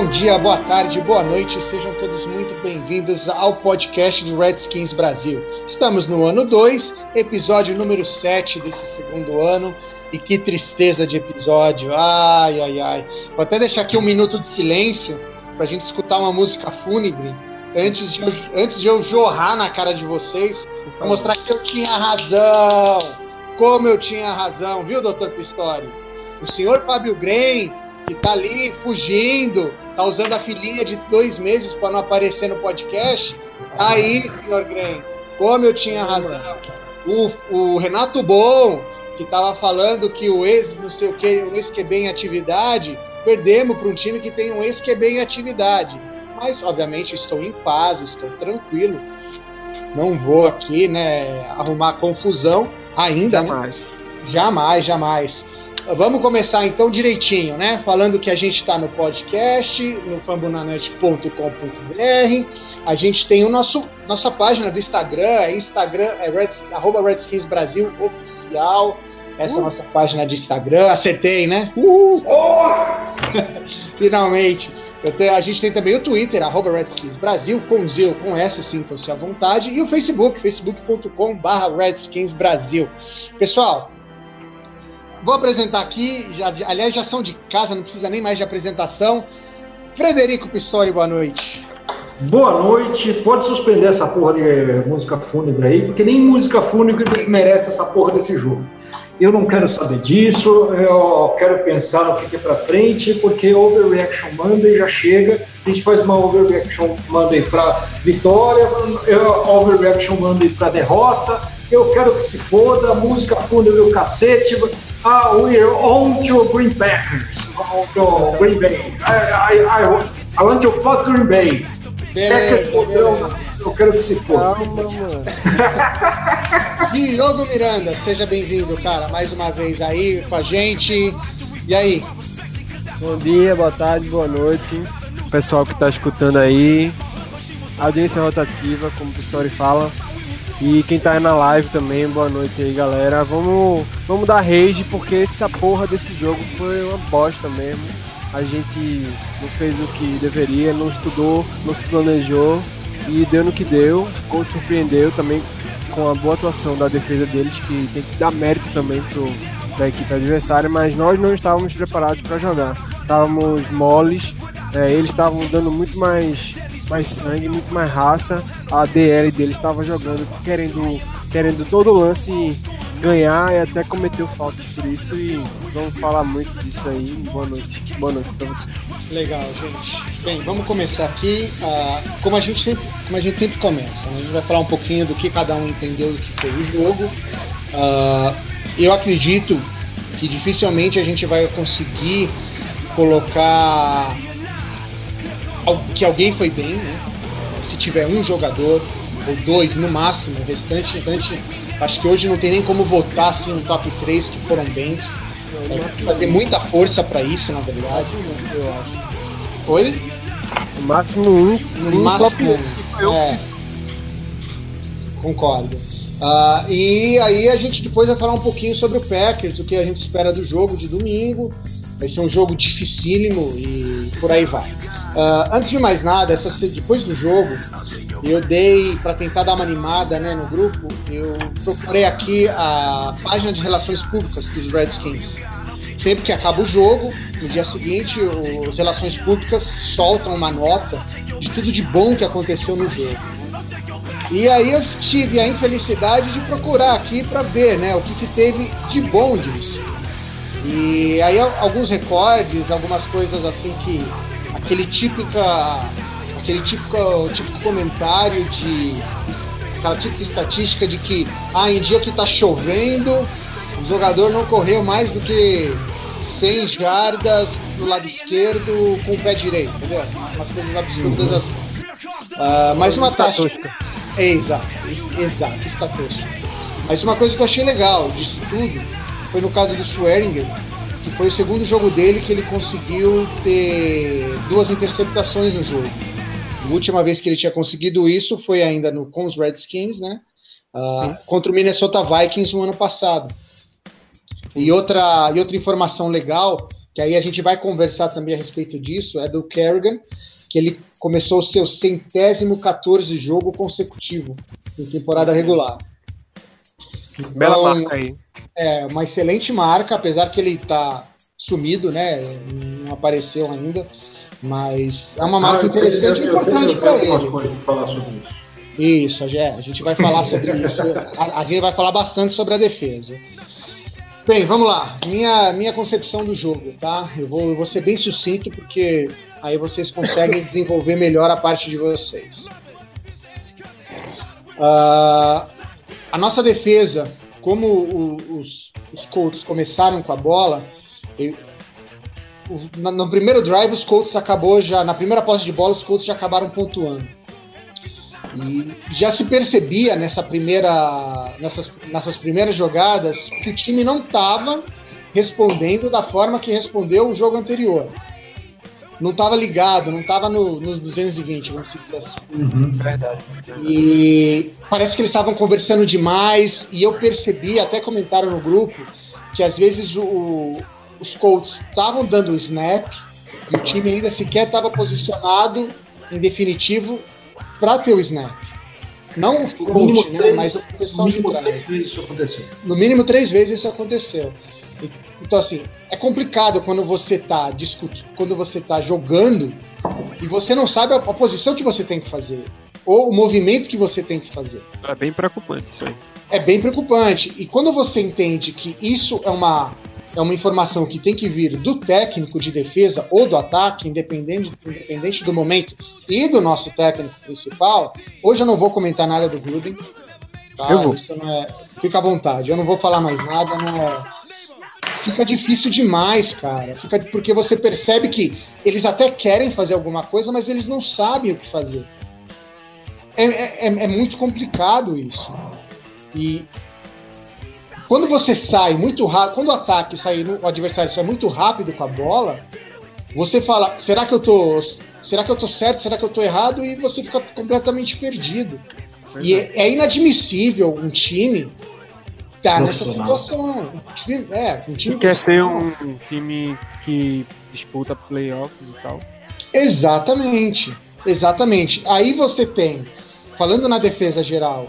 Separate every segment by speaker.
Speaker 1: Bom dia, boa tarde, boa noite, sejam todos muito bem-vindos ao podcast do Redskins Brasil. Estamos no ano 2, episódio número 7 desse segundo ano, e que tristeza de episódio, ai, ai, ai. Vou até deixar aqui um minuto de silêncio para a gente escutar uma música fúnebre antes de, eu, antes de eu jorrar na cara de vocês, para mostrar que eu tinha razão, como eu tinha razão, viu, doutor Pistori? O senhor Fábio Grem que tá ali fugindo, tá usando a filhinha de dois meses para não aparecer no podcast. Aí, senhor Grem, como eu tinha razão. O, o Renato Bom, que tava falando que o ex, não sei o que, o ex-QB em atividade, perdemos para um time que tem um ex-QB em atividade. Mas, obviamente, estou em paz, estou tranquilo. Não vou aqui, né, arrumar confusão ainda.
Speaker 2: Jamais.
Speaker 1: Né? Jamais, jamais. Vamos começar então direitinho, né? Falando que a gente está no podcast, no fambonanet.com.br. A gente tem o nosso nossa página do Instagram, é Instagram é Red, arroba Redskins Brasil Oficial. Essa uh. é a nossa página de Instagram. Acertei, né?
Speaker 2: Uh.
Speaker 1: Finalmente. Tenho, a gente tem também o Twitter, arroba Redskins Brasil, com Z com S, sintam-se à vontade, e o Facebook, facebook.com.br Redskins Brasil. Pessoal, Vou apresentar aqui, já, aliás, já são de casa, não precisa nem mais de apresentação. Frederico Pistori, boa noite.
Speaker 2: Boa noite. Pode suspender essa porra de música fúnebre aí, porque nem música fúnebre merece essa porra desse jogo. Eu não quero saber disso, eu quero pensar no que é pra frente, porque Overreaction Monday já chega. A gente faz uma Overreaction Monday pra vitória, Overreaction Monday pra derrota. Eu quero que se foda, música fúnebre o cacete. Ah, we're on to Green Packers. On to Green Bay. I, I, I, I want to fuck Green Bay. Packers podrão. Eu quero que se foda.
Speaker 1: Diogo Miranda, seja bem-vindo, cara, mais uma vez aí com a gente. E aí?
Speaker 3: Bom dia, boa tarde, boa noite. Pessoal que está escutando aí. Audiência rotativa, como o Pistori fala. E quem tá aí na live também, boa noite aí, galera. Vamos, vamos dar rage porque essa porra desse jogo foi uma bosta mesmo. A gente não fez o que deveria, não estudou, não se planejou e deu no que deu. O surpreendeu também com a boa atuação da defesa deles, que tem que dar mérito também pro, pra equipe adversária, mas nós não estávamos preparados para jogar. Estávamos moles, é, eles estavam dando muito mais mais sangue, muito mais raça. A DL dele estava jogando, querendo, querendo todo lance ganhar e até cometeu falta por isso. E vamos falar muito disso aí. Boa noite. Boa noite para você.
Speaker 1: Legal, gente. Bem, vamos começar aqui. Uh, como, a gente sempre, como a gente sempre começa, né? a gente vai falar um pouquinho do que cada um entendeu do que foi o jogo. Uh, eu acredito que dificilmente a gente vai conseguir colocar que alguém foi bem, né? Se tiver um jogador ou dois no máximo, o restante, restante acho que hoje não tem nem como votar assim no top 3 que foram bens. É, fazer muita força para isso, na verdade. Eu acho. Oi?
Speaker 3: No máximo um.
Speaker 1: No um máximo um. É. Concordo. Uh, e aí a gente depois vai falar um pouquinho sobre o Packers, o que a gente espera do jogo de domingo. Vai ser um jogo dificílimo e por aí vai. Uh, antes de mais nada, essa, depois do jogo, eu dei, para tentar dar uma animada né, no grupo, eu procurei aqui a página de relações públicas dos Redskins. Sempre que acaba o jogo, no dia seguinte, as relações públicas soltam uma nota de tudo de bom que aconteceu no jogo. E aí eu tive a infelicidade de procurar aqui para ver né, o que, que teve de bom disso. E aí alguns recordes, algumas coisas assim que. Aquele típica. aquele típico, típico comentário de. aquela típica estatística de que ah, em dia que tá chovendo, o jogador não correu mais do que 100 jardas no lado esquerdo com o pé direito, entendeu? Umas coisas absurdas uhum. assim. Uh, mas uma taxa. É, exato, exato, estatística. Mas uma coisa que eu achei legal disso tudo foi no caso do Schweringer, que foi o segundo jogo dele que ele conseguiu ter duas interceptações no jogo. A última vez que ele tinha conseguido isso foi ainda no, com os Redskins, né? Uh, contra o Minnesota Vikings no ano passado. E outra, e outra informação legal, que aí a gente vai conversar também a respeito disso, é do Kerrigan, que ele começou o seu centésimo 14 jogo consecutivo em temporada regular.
Speaker 3: Bela então, marca aí.
Speaker 1: É, uma excelente marca, apesar que ele tá sumido, né? Não apareceu ainda. Mas é uma marca ah, interessante e importante para ele. Coisas falar sobre isso. Isso, a gente vai falar sobre isso. A, a, gente vai falar bastante sobre a defesa. Bem, vamos lá. Minha, minha concepção do jogo, tá? Eu vou, eu vou ser bem sucinto porque aí vocês conseguem desenvolver melhor a parte de vocês. Uh, a nossa defesa como o, os, os Colts começaram com a bola, eu, no, no, primeiro drive os Colts acabou já, na primeira posse de bola os Colts já acabaram pontuando. E já se percebia nessa primeira, nessas, nessas primeiras jogadas que o time não estava respondendo da forma que respondeu o jogo anterior não estava ligado, não estava no, nos 220, vamos dizer assim.
Speaker 2: Uhum, verdade.
Speaker 1: E parece que eles estavam conversando demais, e eu percebi, até comentaram no grupo, que às vezes o, os Colts estavam dando o snap e o time ainda sequer estava posicionado em definitivo para ter o snap. Não o coach, né, mas o pessoal
Speaker 2: de trás.
Speaker 1: No mínimo três vezes isso aconteceu. Então, assim, é complicado quando você tá discutindo, quando você tá jogando e você não sabe a, a, posição que você tem que fazer ou o movimento que você tem que fazer.
Speaker 3: É bem preocupante isso aí.
Speaker 1: É bem preocupante. E quando você entende que isso é uma é uma informação que tem que vir do técnico de defesa ou do ataque, independente, independente do momento, e do nosso técnico principal. Hoje eu não vou comentar nada do Gruden. Tá?
Speaker 3: Eu vou.
Speaker 1: É, fica à vontade, eu não vou falar mais nada, não é fica difícil demais, cara. Fica porque você percebe que eles até querem fazer alguma coisa, mas eles não sabem o que fazer. É, é, é muito complicado isso. E quando você sai muito rápido, quando o ataque sai, o adversário sai muito rápido com a bola, você fala, será que eu tô, será que eu tô certo? Será que eu tô errado? E você fica completamente perdido. e é. é inadmissível um time tá nessa situação. É, um time
Speaker 3: quer ser um, time que disputa playoffs e tal.
Speaker 1: Exatamente, exatamente. Aí você tem, falando na defesa geral,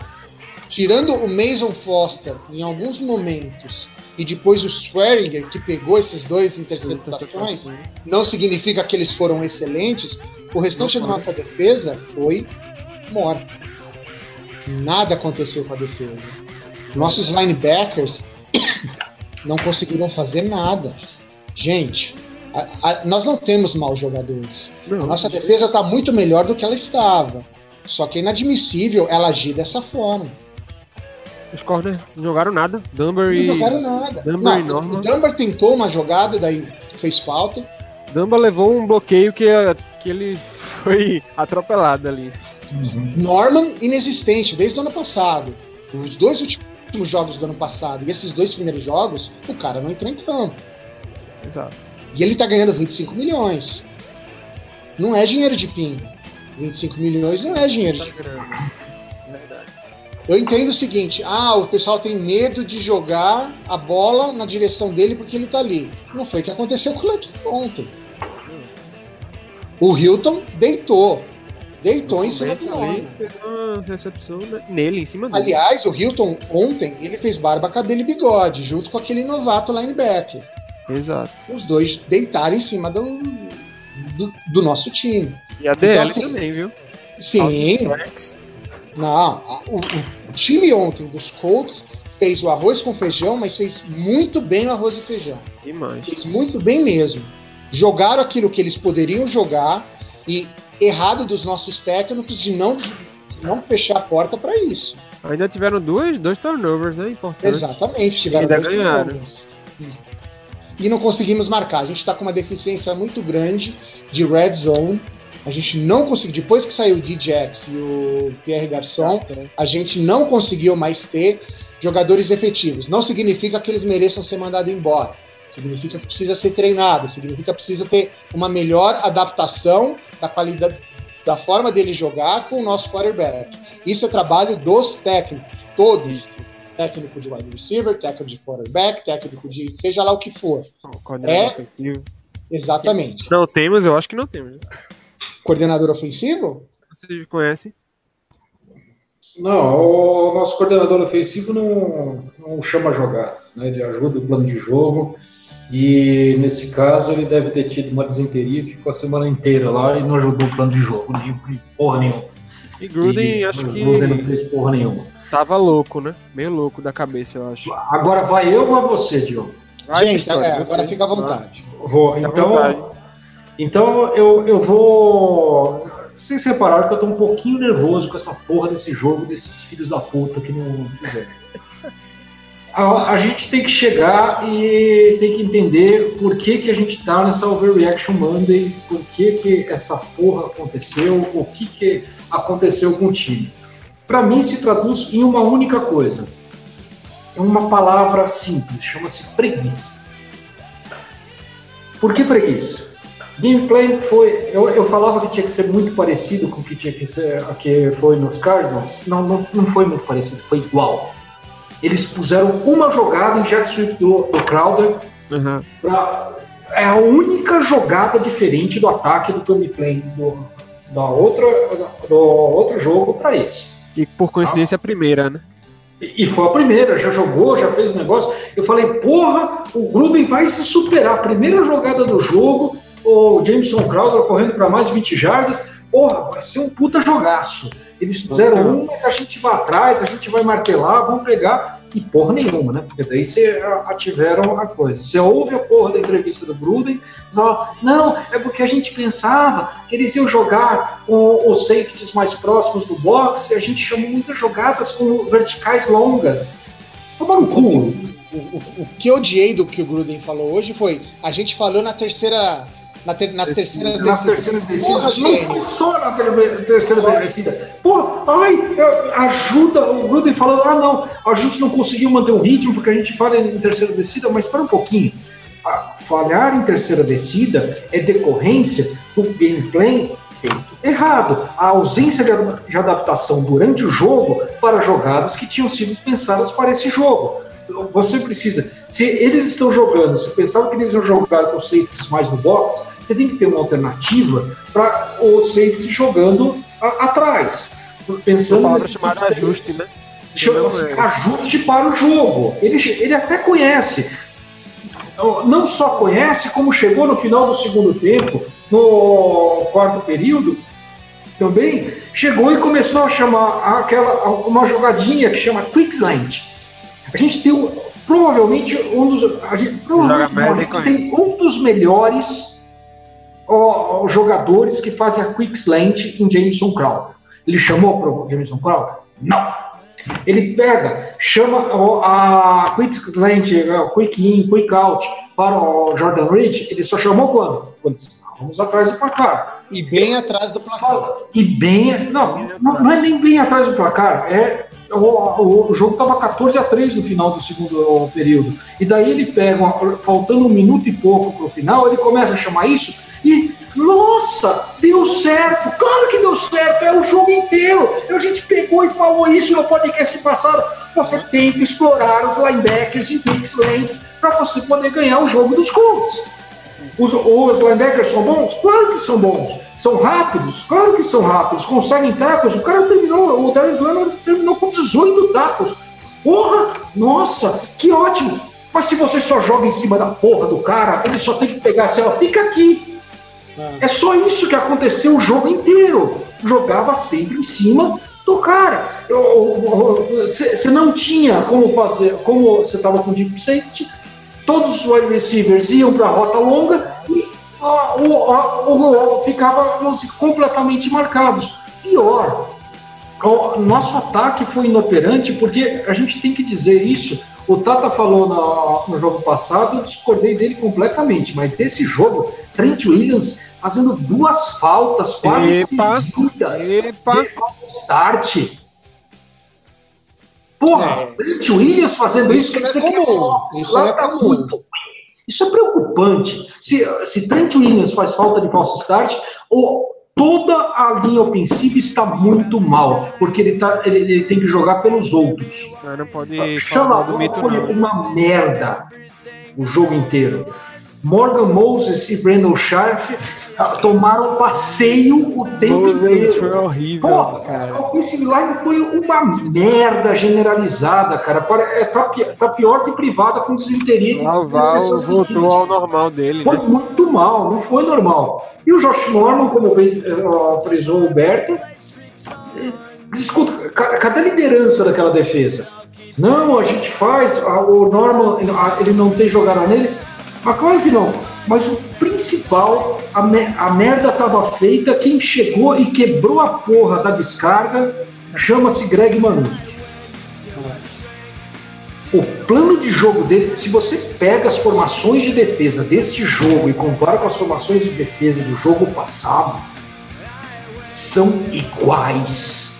Speaker 1: tirando o Mason Foster em alguns momentos e depois o Swearinger que pegou esses dois interceptações, não significa que eles foram excelentes. O restante da nossa defesa foi morto. Nada aconteceu com a defesa. Nossos linebackers não conseguiram fazer nada. Gente, a, a, nós não temos maus jogadores. Não, nossa defesa está muito melhor do que ela estava. Só que é inadmissível ela agir dessa forma.
Speaker 3: Os corners não jogaram nada. Dumber e.
Speaker 1: Não jogaram nada.
Speaker 3: Dumber
Speaker 1: não,
Speaker 3: e Norman.
Speaker 1: O Dumber tentou uma jogada, daí fez falta.
Speaker 3: Dumber levou um bloqueio que, que ele foi atropelado ali.
Speaker 1: Uhum. Norman inexistente desde o ano passado. Os dois últimos últimos jogos do ano passado e esses dois primeiros jogos, o cara não entrou em campo.
Speaker 3: Exato.
Speaker 1: E ele tá ganhando 25 milhões. Não é dinheiro de pingo. 25 milhões não é dinheiro de pingo. Eu entendo o seguinte: ah, o pessoal tem medo de jogar a bola na direção dele porque ele tá ali. Não foi o que aconteceu com o Leque ontem. O Hilton deitou. Deitou em cima do homem.
Speaker 3: uma recepção nele, em cima dele.
Speaker 1: Aliás, o Hilton ontem, ele fez barba, cabelo e bigode, junto com aquele novato linebacker.
Speaker 3: Exato.
Speaker 1: Os dois deitaram em cima do, do, do nosso time.
Speaker 3: E a DL
Speaker 1: assim,
Speaker 3: também, viu?
Speaker 1: Sim. Não, o, o time ontem dos Colts fez o arroz com feijão, mas fez muito bem o arroz e feijão.
Speaker 3: Demais.
Speaker 1: Fez muito bem mesmo. Jogaram aquilo que eles poderiam jogar e errado dos nossos técnicos de não, de não fechar a porta para isso.
Speaker 3: Ainda tiveram duas, dois turnovers, né? Importantes.
Speaker 1: Exatamente, tiveram
Speaker 3: Ainda
Speaker 1: dois
Speaker 3: ganharam.
Speaker 1: turnovers. E não conseguimos marcar. A gente está com uma deficiência muito grande de red zone. A gente não conseguiu, depois que saiu o D-Jax e o Pierre Garçon, a gente não conseguiu mais ter jogadores efetivos. Não significa que eles mereçam ser mandados embora. Significa que precisa ser treinado, significa que precisa ter uma melhor adaptação da qualidade da forma dele jogar com o nosso quarterback. Isso é trabalho dos técnicos, todos.
Speaker 3: Isso.
Speaker 1: Técnico de wide receiver, técnico de quarterback, técnico de seja lá o que for. É.
Speaker 3: ofensivo.
Speaker 1: Exatamente.
Speaker 3: Não temos, eu acho que não temos.
Speaker 1: Coordenador ofensivo?
Speaker 3: Vocês conhecem?
Speaker 2: Não, o nosso coordenador ofensivo não, não chama jogadas, né? Ele ajuda o plano de jogo e nesse caso ele deve ter tido uma desinteria, ficou a semana inteira lá e não ajudou o plano de jogo, nem porra nenhuma.
Speaker 3: E Gruden,
Speaker 2: E
Speaker 3: acho que
Speaker 2: Gruden não fez porra nenhuma.
Speaker 3: tava louco, né? Meio louco da cabeça, eu acho.
Speaker 2: Agora vai eu ou vai você, Diogo?
Speaker 3: Vai,
Speaker 1: Gente,
Speaker 3: Pistori,
Speaker 1: é,
Speaker 3: você.
Speaker 1: agora fica à vontade.
Speaker 2: Vou,
Speaker 3: Fica
Speaker 2: então,
Speaker 3: vontade.
Speaker 2: então eu, eu vou. Vocês repararam que eu tô um pouquinho nervoso com essa porra desse jogo, desses filhos da puta que não fizeram. A, a gente tem que chegar e tem que entender por que, que a gente tá nessa Overreaction Monday, por que, que essa porra aconteceu, o que, que aconteceu com o time. Para mim, se traduz em uma única coisa. É uma palavra simples, chama-se preguiça. Por que preguiça? Gameplay foi. Eu, eu falava que tinha que ser muito parecido com o que tinha que ser que foi nos Cardinals. Não, não, não foi muito parecido, foi igual. Eles puseram uma jogada em jet sweep do, do Crowder.
Speaker 3: Aham.
Speaker 2: Pra, é a única jogada diferente do ataque do gameplay do, da outra, do outro jogo para esse.
Speaker 3: E por coincidência a primeira, né?
Speaker 2: E e foi a primeira, já jogou, já fez o negócio. Eu falei, porra, o Gruden vai se superar. Primeira jogada do jogo, o Jameson Crowder correndo para mais de 20 jardas. Porra, vai ser um puta jogaço. Eles fizeram um, mas a gente vai atrás, a gente vai martelar, vamos pegar. E porra nenhuma, né? Porque daí você ah, tiveram a coisa. Você ouve a porra da entrevista do Gruden, fala, não, é porque a gente pensava que eles iam jogar com os safeties mais próximos do box e a gente chamou muitas jogadas com verticais longas. Toma no cu.
Speaker 1: O, o- o que eu odiei do que o Gruden falou hoje foi: a gente falou na terceira. Na ter- nas terceiras
Speaker 2: Nas
Speaker 1: descidas.
Speaker 2: terceiras descidas, não na ter- terceira descida. Pô, ai, ajuda, o Gruden falando, ah não, a gente não conseguiu manter o ritmo porque a gente falha em terceira descida, mas espera um pouquinho. Ah, Falhar em terceira descida é decorrência do gameplay feito errado. A ausência de adaptação durante o jogo para jogadas que tinham sido pensadas para esse jogo. Você precisa, se eles estão jogando, se pensava que eles iam jogar com safeties mais no box, você tem que ter uma alternativa para o safety jogando a- atrás. Pensando nesse
Speaker 3: chamada
Speaker 2: tipo
Speaker 3: ajuste, né?
Speaker 2: Chama-se
Speaker 3: é.
Speaker 2: ajuste para o jogo. Ele, ele até conhece. Não só conhece, como chegou no final do segundo tempo, no quarto período, também chegou e começou a chamar aquela uma jogadinha que chama Quickslant. A gente tem um- provavelmente um dos a gente, provavelmente, não, a gente tem um dos melhores ó, jogadores que fazem a Quickslant em Jameson Crowder. Ele chamou para o Jameson Crowder? Não. Ele pega, chama a Quick Slant, a Quick In, Quick Out para o Jordan Reed, ele só chamou quando? Quando estávamos atrás do placar.
Speaker 1: E bem atrás do placar.
Speaker 2: E bem. Não, não, não é nem bem atrás do placar, é. O, o- jogo estava 14 a 3 no final do segundo período. E daí ele pega, uma- faltando um minuto e pouco para o final, ele começa a chamar isso e. Nossa, deu certo! Claro que deu certo! É o jogo inteiro! A gente pegou e falou isso no podcast passado. Você tem que explorar os linebackers e big slants para você poder ganhar o jogo dos Colts. Os, os linebackers são bons? Claro que são bons. São rápidos? Claro que são rápidos. Conseguem tacos? O cara terminou, o Darius Leonard terminou com 18 tacos. Porra! Nossa, que ótimo! Mas se você só joga em cima da porra do cara, ele só tem que pegar assim, ó, fica aqui. É só isso que aconteceu o jogo inteiro. Jogava sempre em cima do cara. Você não tinha como fazer, como você estava com deep safety, todos os wide receivers iam para a rota longa e ficávamos completamente marcados. Pior, o nosso ataque foi inoperante porque a gente tem que dizer isso. O Tata falou no, no jogo passado, eu discordei dele completamente, mas esse jogo, Trent Williams fazendo duas faltas quase epa, seguidas. Epa. Start. Porra, é. Trent Williams fazendo isso, isso quer dizer é que isso é tá muito. Isso é preocupante. Se, se Trent Williams faz falta de false start, ou toda a linha ofensiva está muito mal, porque ele, tá, ele, ele tem que jogar pelos outros.
Speaker 3: Não pode
Speaker 2: Chama, foi uma merda o jogo inteiro. Morgan Moses e Brandon Sharf tomaram passeio o tempo inteiro.
Speaker 3: Foi horrível. Pô, cara.
Speaker 2: A offensive line foi uma merda generalizada, cara. É, tá, tá pior que privada com desinteria de
Speaker 3: O Val voltou ao normal dele.
Speaker 2: Foi
Speaker 3: né?
Speaker 2: muito mal, não foi normal. E o Josh Norman, como bem uh, frisou o Berto, escuta, cadê a liderança daquela defesa? Não, a gente faz, o Norman, ele não tem jogada nele. Mas claro que não. Mas o principal, a, me a merda tava feita, quem chegou e quebrou a porra da descarga chama-se Greg Manuski. O plano de jogo dele, se você pega as formações de defesa deste jogo e compara com as formações de defesa do jogo passado, são iguais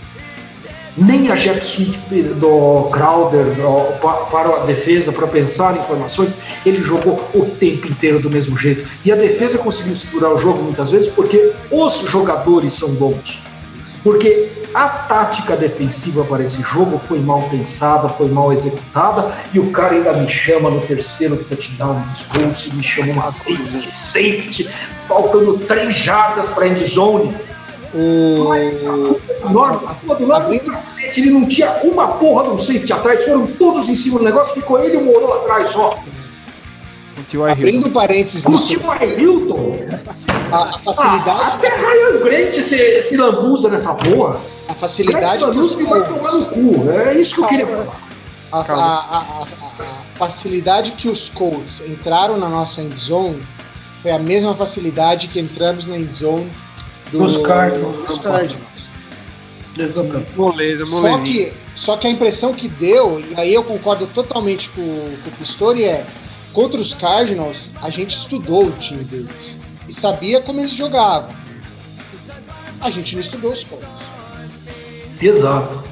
Speaker 2: nem a jet suite do Crowder do, para a defesa, para pensar informações, ele jogou o tempo inteiro do mesmo jeito. E a defesa conseguiu segurar o jogo muitas vezes porque os jogadores são bons. Porque a tática defensiva para esse jogo foi mal pensada, foi mal executada, e o cara ainda me chama no terceiro touchdown dos gols, me chama uma vez de safety, faltando três jardas para end zone
Speaker 1: o.
Speaker 2: Norma, a do Abrindo... ele não tinha uma porra de um safety atrás, foram todos em cima do negócio, ficou ele e o Moro atrás só.
Speaker 1: Abrindo parênteses
Speaker 2: O tio Hilton.
Speaker 1: A, a facilidade. Ah,
Speaker 2: até Ryan Grant se, se lambuza nessa porra.
Speaker 1: A facilidade que
Speaker 2: os vai tomar no cu. É isso que eu queria falar.
Speaker 1: A, a, a, facilidade que os Colts entraram na nossa endzone foi a mesma facilidade que entramos na endzone
Speaker 2: do, dos Cardinals.
Speaker 1: Dos Cardinals.
Speaker 3: Exatamente. Moleza,
Speaker 1: só que, só que a impressão que deu, e aí eu concordo totalmente com, com o Pistori, é contra os Cardinals, a gente estudou o time deles e sabia como eles jogavam. A gente não estudou os pontos.
Speaker 2: Exato.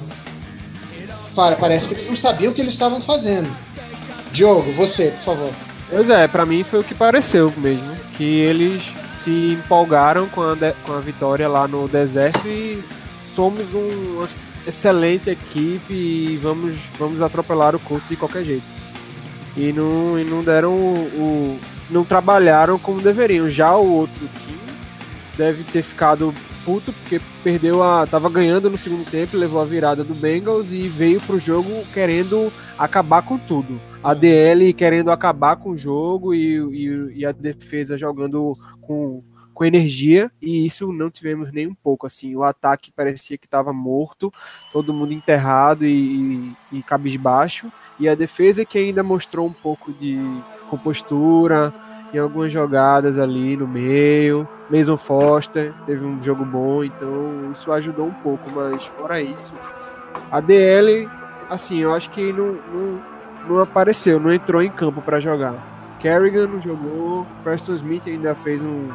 Speaker 1: Para, parece que eles não sabiam o que eles estavam fazendo. Diogo, você, por favor.
Speaker 3: Pois é, para mim foi o que pareceu mesmo. Que eles se empolgaram com a, com a vitória lá no deserto e somos uma excelente equipe e vamos, vamos atropelar o Colts de qualquer jeito. E não, e não deram o, o, não trabalharam como deveriam. Já o outro time deve ter ficado puto porque perdeu a. tava ganhando no segundo tempo, levou a virada do Bengals e veio pro jogo querendo acabar com tudo a DL querendo acabar com o jogo e, e, e, a defesa jogando com, com energia, e isso não tivemos nem um pouco. assim O ataque parecia que estava morto, todo mundo enterrado e, e, e cabisbaixo, e a defesa que ainda mostrou um pouco de compostura em algumas jogadas ali no meio. Mason Foster teve um jogo bom, então isso ajudou um pouco, mas fora isso, a DL, assim, eu acho que não, não não apareceu, não entrou em campo para jogar. Kerrigan não jogou, Preston Smith ainda fez um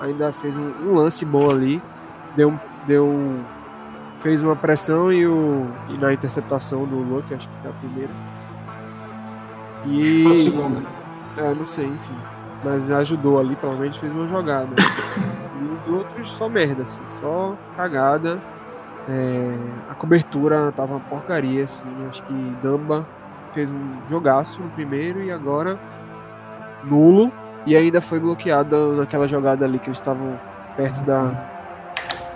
Speaker 3: ainda fez um, um lance bom ali, deu deu um, fez uma pressão e, o, e na interceptação do Luke, acho que foi a primeira.
Speaker 2: E foi a segunda.
Speaker 3: É, não sei, enfim. Mas ajudou ali, pelo menos fez uma jogada. e os outros só merda, assim, só cagada. É, a cobertura tava uma porcaria, assim. Acho que Damba fez um jogaço no primeiro e agora nulo. e ainda foi bloqueado naquela jogada ali que eles estavam perto da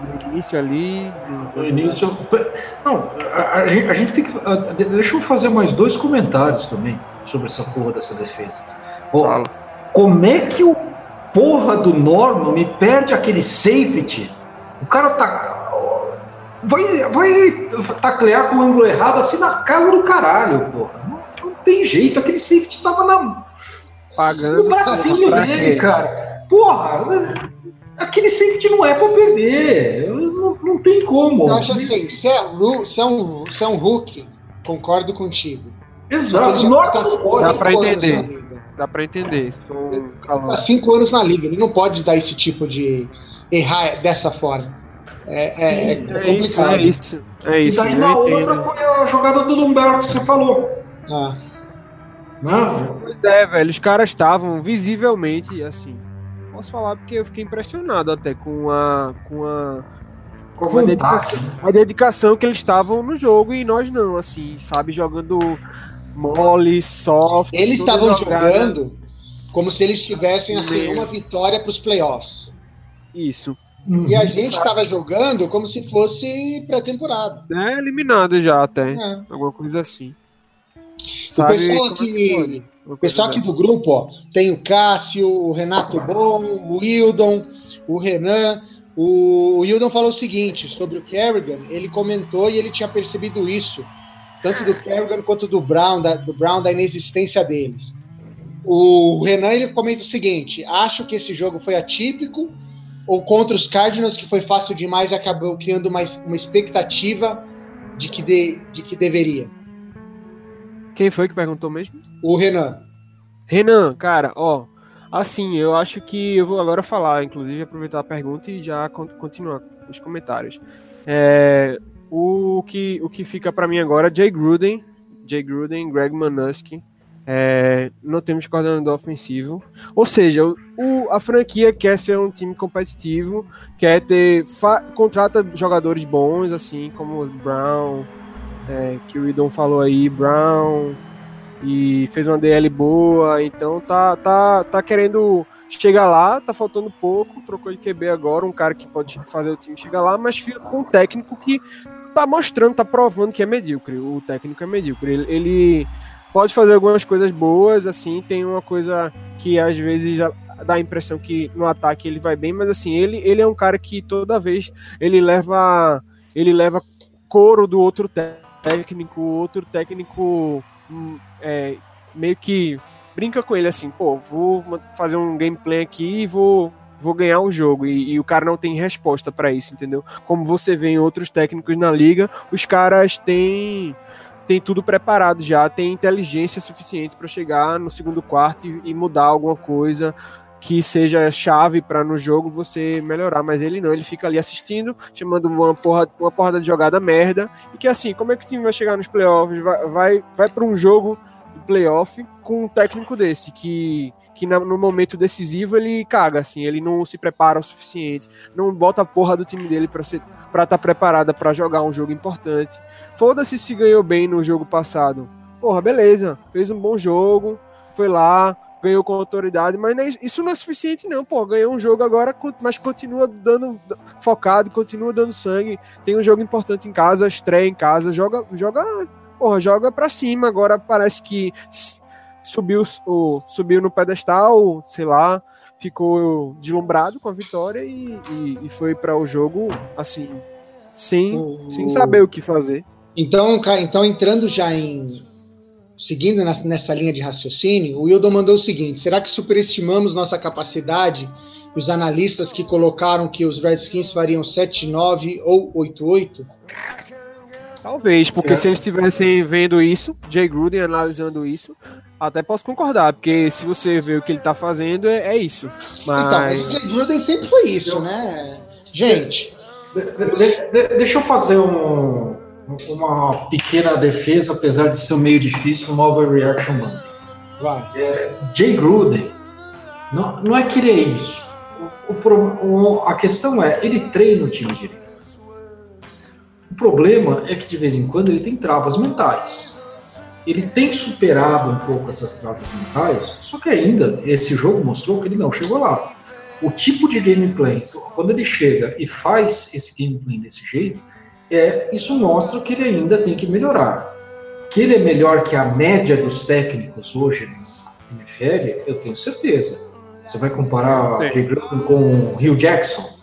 Speaker 3: no início ali.
Speaker 2: No início. Não, a, a, gente, a gente tem que. A, deixa eu fazer mais dois comentários também sobre essa porra dessa defesa. Ó, como é que o porra do Norman me perde aquele safety? O cara tá. Vai, vai taclear com o ângulo errado assim na casa do caralho, porra. Não, não tem jeito, aquele safety tava na.
Speaker 3: Pagando.
Speaker 2: No bracinho dele, cara. Porra, aquele safety não é pra perder. Não, não tem como.
Speaker 1: Eu acho assim, se é, se é, um, se é um Hulk, concordo contigo.
Speaker 2: Exato,
Speaker 3: Norton tá, Dá pra entender. Dá pra entender.
Speaker 1: São tá cinco anos na liga, ele não pode dar esse tipo de. errar dessa forma. É, Sim, é,
Speaker 3: é, é isso, é isso. É isso.
Speaker 2: E daí na outra foi a jogada do Lumberto que você falou.
Speaker 1: Ah.
Speaker 3: Não. Pois é, velho. Os caras estavam visivelmente assim. Posso falar porque eu fiquei impressionado até com a. com a. Com a, dedicação, a dedicação que eles estavam no jogo e nós não, assim, sabe? Jogando mole, soft.
Speaker 1: Eles estavam jogando como se eles tivessem assim, uma vitória para os playoffs.
Speaker 3: Isso.
Speaker 1: Uhum, e a gente estava jogando como se fosse pré-temporada.
Speaker 3: É, eliminado já até. É. Alguma coisa assim.
Speaker 1: Sabe o pessoal aqui, é o pessoal aqui do grupo, ó, tem o Cássio, o Renato Bom, o Wildon, o Renan. O, o Wildon falou o seguinte sobre o Kerrigan, ele comentou e ele tinha percebido isso tanto do Kerrigan quanto do Brown, da, do Brown, da inexistência deles. O Renan ele comenta o seguinte: acho que esse jogo foi atípico, ou contra os Cardinals, que foi fácil demais acabou criando uma, uma expectativa de que, de, de que deveria.
Speaker 3: Quem foi que perguntou mesmo?
Speaker 1: O Renan.
Speaker 3: Renan, cara, ó, assim, eu acho que eu vou agora falar, inclusive aproveitar a pergunta e já continuar os comentários. É, o que, o que fica para mim agora, Jay Gruden, Jay Gruden, Greg Manuski, é, não temos coordenador ofensivo. Ou seja, o, a franquia quer ser um time competitivo, quer ter. contrata jogadores bons, assim como o Brown, é, que o Idon falou aí, Brown, e fez uma DL boa, então tá, tá, tá querendo chegar lá, tá faltando pouco, trocou de QB agora, um cara que pode fazer o time chegar lá, mas fica com um técnico que tá mostrando, tá provando que é medíocre. O técnico é medíocre. Ele, ele pode fazer algumas coisas boas, assim, tem uma coisa que às vezes dá a impressão que no ataque ele vai bem, mas assim, ele, ele é um cara que toda vez ele leva ele leva couro do outro técnico, outro técnico hum, é, meio que brinca com ele assim, pô, vou fazer um gameplay aqui e vou vou ganhar o jogo. E, e o cara não tem resposta para isso, entendeu? Como você vê em outros técnicos na liga, os caras têm tem tudo preparado já, tem inteligência suficiente para chegar no segundo quarto e, e, mudar alguma coisa que seja chave para no jogo você melhorar, mas ele não, ele fica ali assistindo, chamando uma porra, uma porrada de jogada merda, e que assim, como é que o time vai chegar nos playoffs, vai, vai, vai para um jogo de playoff com um técnico desse, que que no momento decisivo ele caga, assim, ele não se prepara o suficiente, não bota a porra do time dele para estar tá preparada para jogar um jogo importante. Foda-se se ganhou bem no jogo passado. Porra, beleza, fez um bom jogo, foi lá, ganhou com autoridade, mas isso não é suficiente não, pô, ganhou um jogo agora, mas continua dando focado, continua dando sangue, tem um jogo importante em casa, estreia em casa, joga, joga, porra, joga para cima, agora parece que subiu, o, subiu no pedestal, sei lá, ficou deslumbrado com a vitória e, e, e foi para o jogo assim, sem, o, sem saber o que fazer.
Speaker 1: Então, então entrando já em seguindo nessa linha de raciocínio, o Wildon mandou o seguinte: será que superestimamos nossa capacidade? Os analistas que colocaram que os Redskins fariam 7-9 ou 8-8?
Speaker 3: Talvez, porque é. se eles estivessem vendo isso, Jay Gruden analisando isso, até posso concordar, porque se você vê o que ele tá fazendo, é, é isso. Mas... Então, mas
Speaker 1: o Jay Gruden sempre foi isso, né? Gente.
Speaker 2: De, de, de, deixa eu fazer um, uma pequena defesa, apesar de ser meio difícil, uma overreaction mano. Vai. É, Jay Gruden, não, não é que ele é isso. O, o, a questão é, ele treina o time direito. O problema é que de vez em quando ele tem travas mentais. ele tem superado um pouco essas travas mentais, só que ainda esse jogo mostrou que ele não chegou lá. O tipo de gameplay, quando ele chega e faz esse gameplay desse jeito, é, isso mostra que ele ainda tem que melhorar. Que ele é melhor que a média dos técnicos hoje no NFL, eu tenho certeza. Você vai comparar com o Rio Jackson?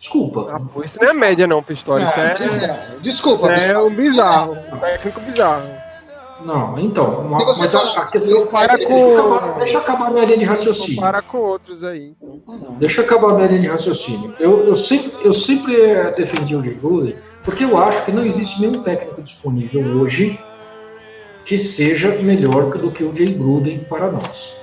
Speaker 2: Desculpa.
Speaker 3: Ah, isso não é média, não, Pistori. Isso é, é,
Speaker 1: desculpa.
Speaker 3: Isso é um bizarro. Um técnico bizarro.
Speaker 2: Não, então. Uma, mas a, a questão.
Speaker 3: Para
Speaker 2: deixa,
Speaker 3: com...
Speaker 2: deixa, eu acabar, deixa eu acabar a minha linha de raciocínio.
Speaker 3: Para com outros aí.
Speaker 2: Deixa eu acabar a minha linha de raciocínio. Eu, eu, sempre, eu sempre defendi o Jay porque eu acho que não existe nenhum técnico disponível hoje que seja melhor do que o Jay Gruden para nós.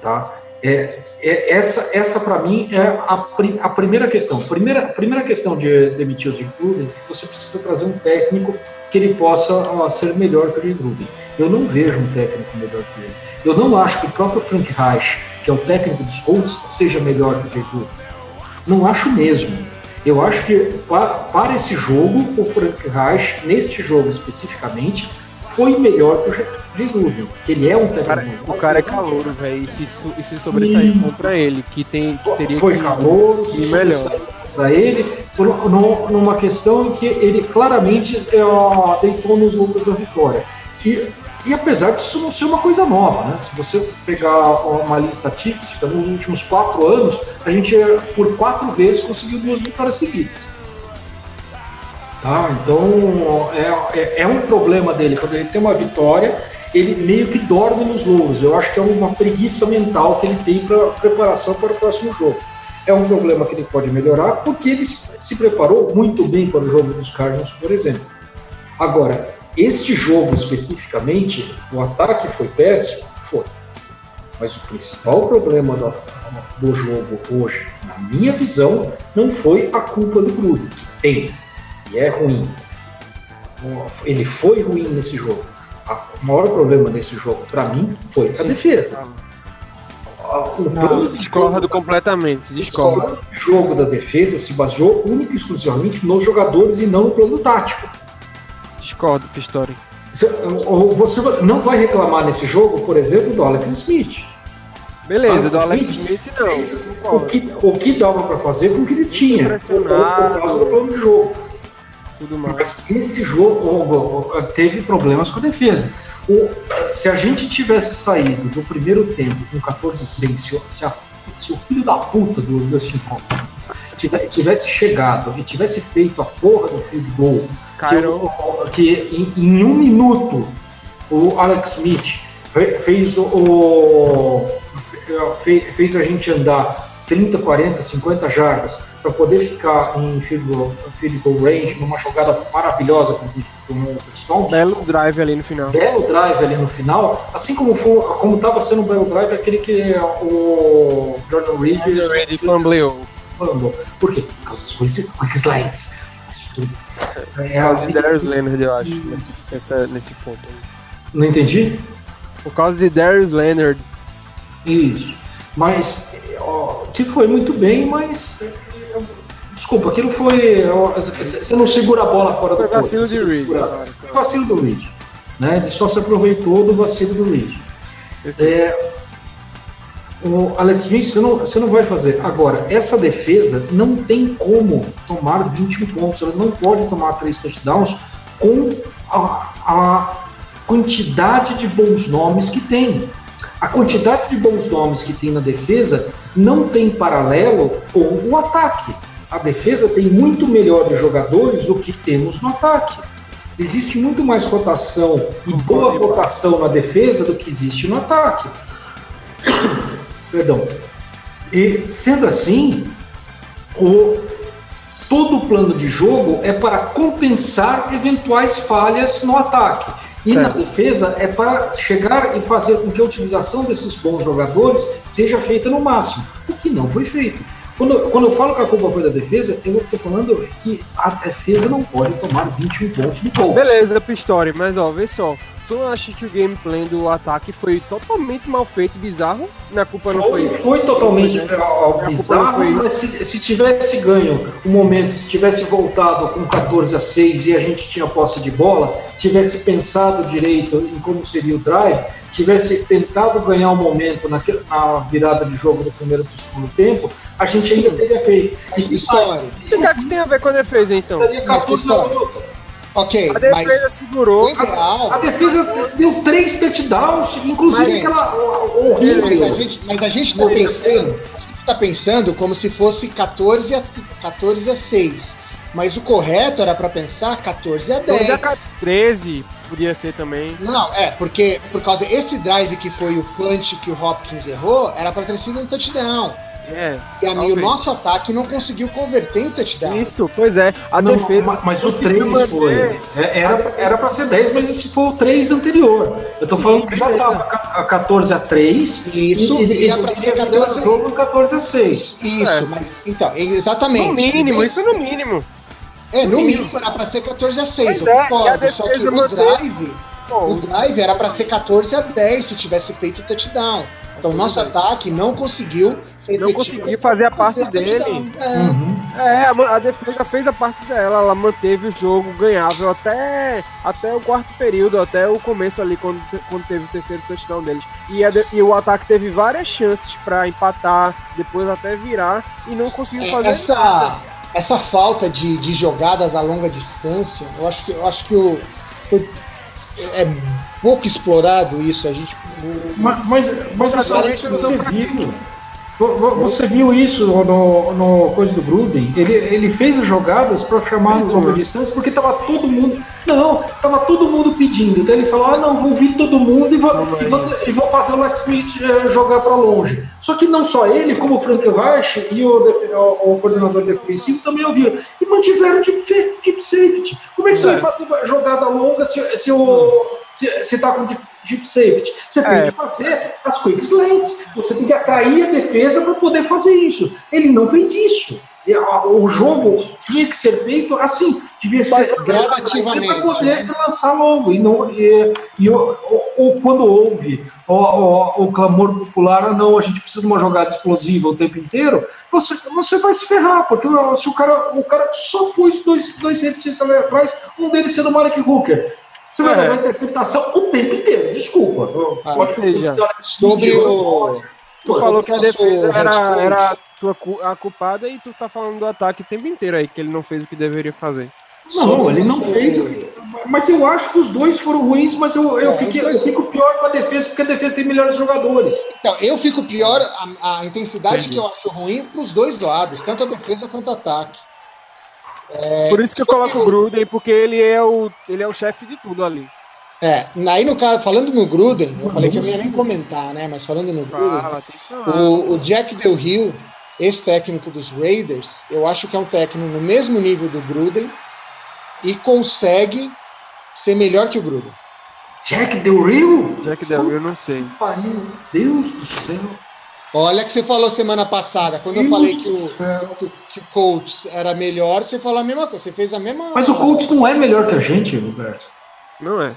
Speaker 2: Tá? É, é, essa, essa para mim é a, a, primeira questão. Primeira, primeira questão de demitir o Jim Gruden é que você precisa trazer um técnico que ele possa ó, ser melhor que o Jim Gruden. Eu não vejo um técnico melhor que ele. Eu não acho que o próprio Frank Reich, que é o técnico dos Colts, seja melhor que o Jim Gruden. Não acho mesmo. Eu acho que para, para esse jogo, o Frank Reich, neste jogo especificamente, foi melhor que o que ele é um técnico.
Speaker 3: O cara é calouro, velho, e se, e se sobressair hum. contra ele, que, tem, que teria
Speaker 2: foi que calouro,
Speaker 3: e melhor.
Speaker 2: Para ele, por, numa questão que ele claramente é, deitou nos lucros da vitória. E, e apesar disso não ser uma coisa nova, né? Se você pegar uma lista estatística, nos últimos quatro anos, a gente, por quatro vezes, conseguiu duas vitórias seguidas. Tá? Então é, é, é, um problema dele. Quando ele tem uma vitória, ele meio que dorme nos louros. Eu acho que é uma preguiça mental que ele tem para preparação para o próximo jogo. É um problema que ele pode melhorar porque ele se preparou muito bem para o jogo dos Cardinals, por exemplo. Agora, este jogo especificamente, o ataque foi péssimo? Foi. Mas o principal problema do, do jogo hoje, na minha visão, não foi a culpa do Gruden, que tem e é ruim. Ele foi ruim nesse jogo. O maior problema desse jogo, para mim, foi a defesa.
Speaker 3: O Não, discordo completamente, discordo.
Speaker 2: O jogo da defesa se baseou única e exclusivamente nos jogadores e não no plano tático.
Speaker 3: Discordo, Pistori.
Speaker 2: Você não vai reclamar nesse jogo, por exemplo, do Alex Smith.
Speaker 3: Beleza, do Alex Smith, não.
Speaker 2: O que, o que dava para fazer com o que ele tinha, por causa do plano de jogo
Speaker 3: tudo mais. Mas
Speaker 2: esse jogo teve problemas com a defesa. O, se a gente tivesse saído do primeiro tempo com 14-6, se, se, se, o filho da puta do Dustin Hoffman tivesse chegado e tivesse feito a porra do field goal, que, que em, em, um minuto o Alex Smith fez o, o fez, fez a gente andar 30, 40, 50 jardas para poder ficar em field goal, field goal range, numa jogada maravilhosa com, com o Stones.
Speaker 3: Belo drive ali no final.
Speaker 2: Belo drive ali no final, assim como como estava sendo um belo drive aquele que o Jordan Reed,
Speaker 3: Jordan Reed fumbleou.
Speaker 2: Por quê? Por causa dos quick, slides.
Speaker 3: É, por causa de Darius Leonard, eu acho, nesse, nesse ponto.
Speaker 2: Não entendi?
Speaker 3: Por causa de Darius Leonard.
Speaker 2: Isso. Mas, ó, que foi muito bem, mas Desculpa, aquilo foi. Você não segura a bola fora do
Speaker 3: corpo. vacilo de Reed.
Speaker 2: Foi vacilo do Reed. Né? Ele só se aproveitou do vacilo do Reed. É, o Alex Smith, você não, você não vai fazer. Agora, essa defesa não tem como tomar 21 pontos. Ela não pode tomar três touchdowns com a, a quantidade de bons nomes que tem. A quantidade de bons nomes que tem na defesa não tem paralelo com o ataque a defesa tem muito melhores jogadores do que temos no ataque. Existe muito mais rotação e boa rotação na defesa do que existe no ataque. Perdão. E sendo assim, o, todo o plano de jogo é para compensar eventuais falhas no ataque. E certo. na defesa é para chegar e fazer com que a utilização desses bons jogadores seja feita no máximo, o que não foi feito. Quando, quando eu falo que a culpa foi da defesa, eu estou falando que a defesa não pode tomar 21 pontos no Colts.
Speaker 3: Beleza, Pistori, mas ó, vê só. Tu não acha que o gameplay do ataque foi totalmente mal feito, bizarro? Na culpa não
Speaker 2: Foi,
Speaker 3: foi.
Speaker 2: foi totalmente
Speaker 3: Foi, né?
Speaker 2: bizarro, mas se, se tivesse ganho o momento, se tivesse voltado com 14 a 6 e a gente tinha posse de bola, tivesse pensado direito em como seria o drive, tivesse tentado ganhar o momento naquele- na virada de jogo do primeiro para o segundo tempo, a gente ainda teria feito.
Speaker 1: Mas que história.
Speaker 3: O que é que isso tem a ver com a defesa, então?
Speaker 2: Estaria
Speaker 1: Mas que
Speaker 2: 14 a. 8.
Speaker 1: Ok,
Speaker 3: A
Speaker 1: mas
Speaker 3: defesa segurou.
Speaker 1: ideal.
Speaker 2: A defesa deu três touchdowns, inclusive
Speaker 1: Mas-
Speaker 2: aquela horrível.
Speaker 1: Mas a gente, mas a gente tá pensando, tá pensando como se fosse 14 a, 14 a 6. Mas o correto era pra pensar 14 a 10.
Speaker 3: 12 a 13 podia ser também.
Speaker 1: Não, é, porque por causa esse drive que foi o punch que o Hopkins errou, era pra ter sido um touchdown.
Speaker 3: É.
Speaker 1: E a, e o nosso ataque não conseguiu converter em touchdown.
Speaker 3: Isso, pois é. A
Speaker 2: Não,
Speaker 3: defesa.
Speaker 2: ma- mas o
Speaker 3: conseguiu
Speaker 2: 3
Speaker 3: manter-
Speaker 2: foi. É, Era, era pra ser 10, mas esse foi o 3 anterior. Eu tô falando que já tava ca- a 14 a 3
Speaker 1: Isso,
Speaker 2: e,
Speaker 1: ia pra ser 14 a-
Speaker 2: jogo 14 a 6.
Speaker 1: Isso,
Speaker 3: É.
Speaker 1: mas então, exatamente.
Speaker 3: No mínimo, isso no mínimo.
Speaker 1: É, no
Speaker 3: no
Speaker 1: mínimo era pra ser 14 a 6,
Speaker 3: Pois
Speaker 1: eu
Speaker 3: é, e a
Speaker 1: concordo. Só que o drive,
Speaker 3: Pô,
Speaker 1: o drive era pra ser 14 a 10 se tivesse feito o touchdown. Então nosso ataque não conseguiu
Speaker 3: Não conseguiu fazer a parte dele.
Speaker 1: touchdown. É.
Speaker 2: Uhum.
Speaker 3: É, a, defesa fez a parte dela, ela manteve o jogo ganhável até, até o quarto período, até o começo ali, quando, quando teve o terceiro touchdown deles. E, a e o ataque teve várias chances pra empatar, depois até virar, e não conseguiu
Speaker 1: É,
Speaker 3: fazer
Speaker 1: essa,
Speaker 3: nada.
Speaker 1: essa falta de, de jogadas a longa distância, eu acho que, eu acho que o, foi- é pouco explorado isso. A gente,
Speaker 2: Mas, mas, mas
Speaker 3: Praticamente não
Speaker 2: você viu. Vo- vo- Você viu isso no, no coisa do Gruden? Ele, ele fez as jogadas para chamar as longa distância porque tava todo mundo. Não, tava todo mundo pedindo. Então ele falou: ah, não, vou vir todo mundo e vou, e vou, e vou fazer o Lex Smith eh, jogar para longe. Só que não só ele, como o Frank Reich e o, o- o coordenador defensivo também ouviram. E mantiveram deep, fe- deep safety. Como é que você
Speaker 3: É.
Speaker 2: vai fazer jogada longa se, se o. Se, se tá com deep, safety, você tem
Speaker 3: É.
Speaker 2: que fazer as quick slants. Você tem que atrair a defesa para poder fazer isso. Ele não fez isso. O jogo tinha que ser feito assim, devia ser
Speaker 1: gradativamente,
Speaker 2: para poder
Speaker 1: né?
Speaker 2: lançar logo. E, não, e, e quando houve o, o- o clamor popular, ah, não, a gente precisa de uma jogada explosiva o tempo inteiro, você, você vai se ferrar, porque se o cara, o cara só pôs dois, dois safeties ali atrás, um deles sendo o Malik Hooker. Você vai
Speaker 3: É.
Speaker 2: levar interceptação o tempo inteiro, desculpa.
Speaker 1: Ah,
Speaker 3: ou seja,
Speaker 1: sobre o.
Speaker 3: Tu falou que a defesa era, era a tua a culpada e tu tá falando do ataque o tempo inteiro aí, que ele não fez o que deveria fazer.
Speaker 2: Não, ele não fez. o que- Mas eu acho que os dois foram ruins, mas eu, eu,
Speaker 1: É,
Speaker 2: fiquei,
Speaker 1: dois-
Speaker 2: eu fico pior com a defesa, porque a defesa tem melhores jogadores.
Speaker 1: Então, eu fico pior a, a intensidade
Speaker 2: Entendi.
Speaker 1: que eu acho ruim para os dois lados, tanto a defesa quanto o ataque.
Speaker 3: Por isso que eu coloco o Gruden, porque ele é o, ele é o chefe de tudo ali.
Speaker 1: É, aí no caso, falando no Gruden, eu falei que eu não ia nem comentar, né? Mas falando no Gruden,
Speaker 3: Fala,
Speaker 1: o, o Jack Del Rio, ex-técnico dos Raiders, eu acho que é um técnico no mesmo nível do Gruden e consegue ser melhor que o Gruden.
Speaker 2: Jack Del Rio?
Speaker 3: Jack Del Rio, eu não sei.
Speaker 2: Deus do céu.
Speaker 1: Olha que você falou semana passada, quando eu
Speaker 2: Deus
Speaker 1: falei
Speaker 2: do
Speaker 1: que o, que, que o Colts era melhor, você falou a mesma coisa, você fez a mesma.
Speaker 2: Mas o Colts não é melhor que a gente, Roberto.
Speaker 3: Não é.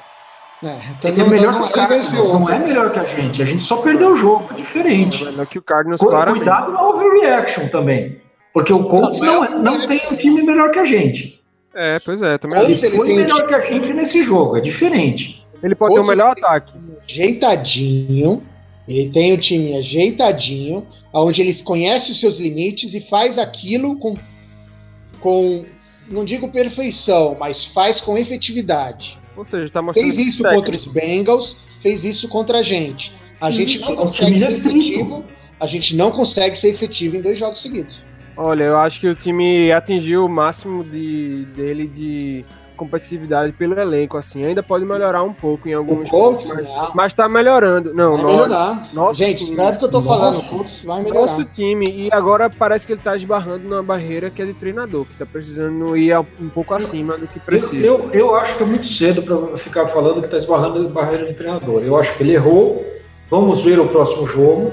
Speaker 1: É, então
Speaker 2: Ele é
Speaker 1: não-
Speaker 2: melhor
Speaker 1: não-
Speaker 2: que o Cardinals, não é melhor que a gente. A gente só perdeu o jogo, é
Speaker 3: É
Speaker 2: diferente.
Speaker 3: melhor que o Cardinals, claramente.
Speaker 2: Cuidado na overreaction também. Porque o Colts
Speaker 1: Não,
Speaker 2: não,
Speaker 1: é-
Speaker 2: é- não tem um time melhor que a gente.
Speaker 3: É, pois é, também
Speaker 1: Colts,
Speaker 2: Ele foi
Speaker 1: um
Speaker 2: melhor que a gente nesse jogo, é diferente.
Speaker 3: Ele pode ter o
Speaker 1: Colts,
Speaker 3: melhor ataque.
Speaker 1: ajeitadinho. Ele tem o time ajeitadinho, onde ele conhece os seus limites e faz aquilo com, com não digo perfeição, mas faz com efetividade.
Speaker 3: Ou seja, tá mostrando.
Speaker 1: Fez isso
Speaker 3: técnico.
Speaker 1: contra os Bengals, fez isso contra a gente. A gente
Speaker 2: Isso,
Speaker 1: não consegue ser
Speaker 2: restrito.
Speaker 1: efetivo. A gente não consegue ser efetivo em dois jogos seguidos.
Speaker 3: Olha, eu acho que o time atingiu o máximo de, dele de competitividade pelo elenco, assim. Ainda pode melhorar um pouco em alguns pontos, mas,
Speaker 1: não.
Speaker 3: mas tá melhorando. Não,
Speaker 1: Vai melhorar.
Speaker 3: nosso
Speaker 1: gente,
Speaker 3: time.
Speaker 1: sabe o que eu tô
Speaker 2: Nossa.
Speaker 1: falando? O Colts vai melhorar.
Speaker 3: nosso time, e agora parece que ele tá esbarrando numa barreira que é de treinador, que tá precisando ir um pouco acima do que
Speaker 2: Eu,
Speaker 3: precisa.
Speaker 2: eu, eu acho que é muito cedo para ficar falando que está esbarrando em barreira de treinador. Eu acho que ele errou. Vamos ver o próximo jogo.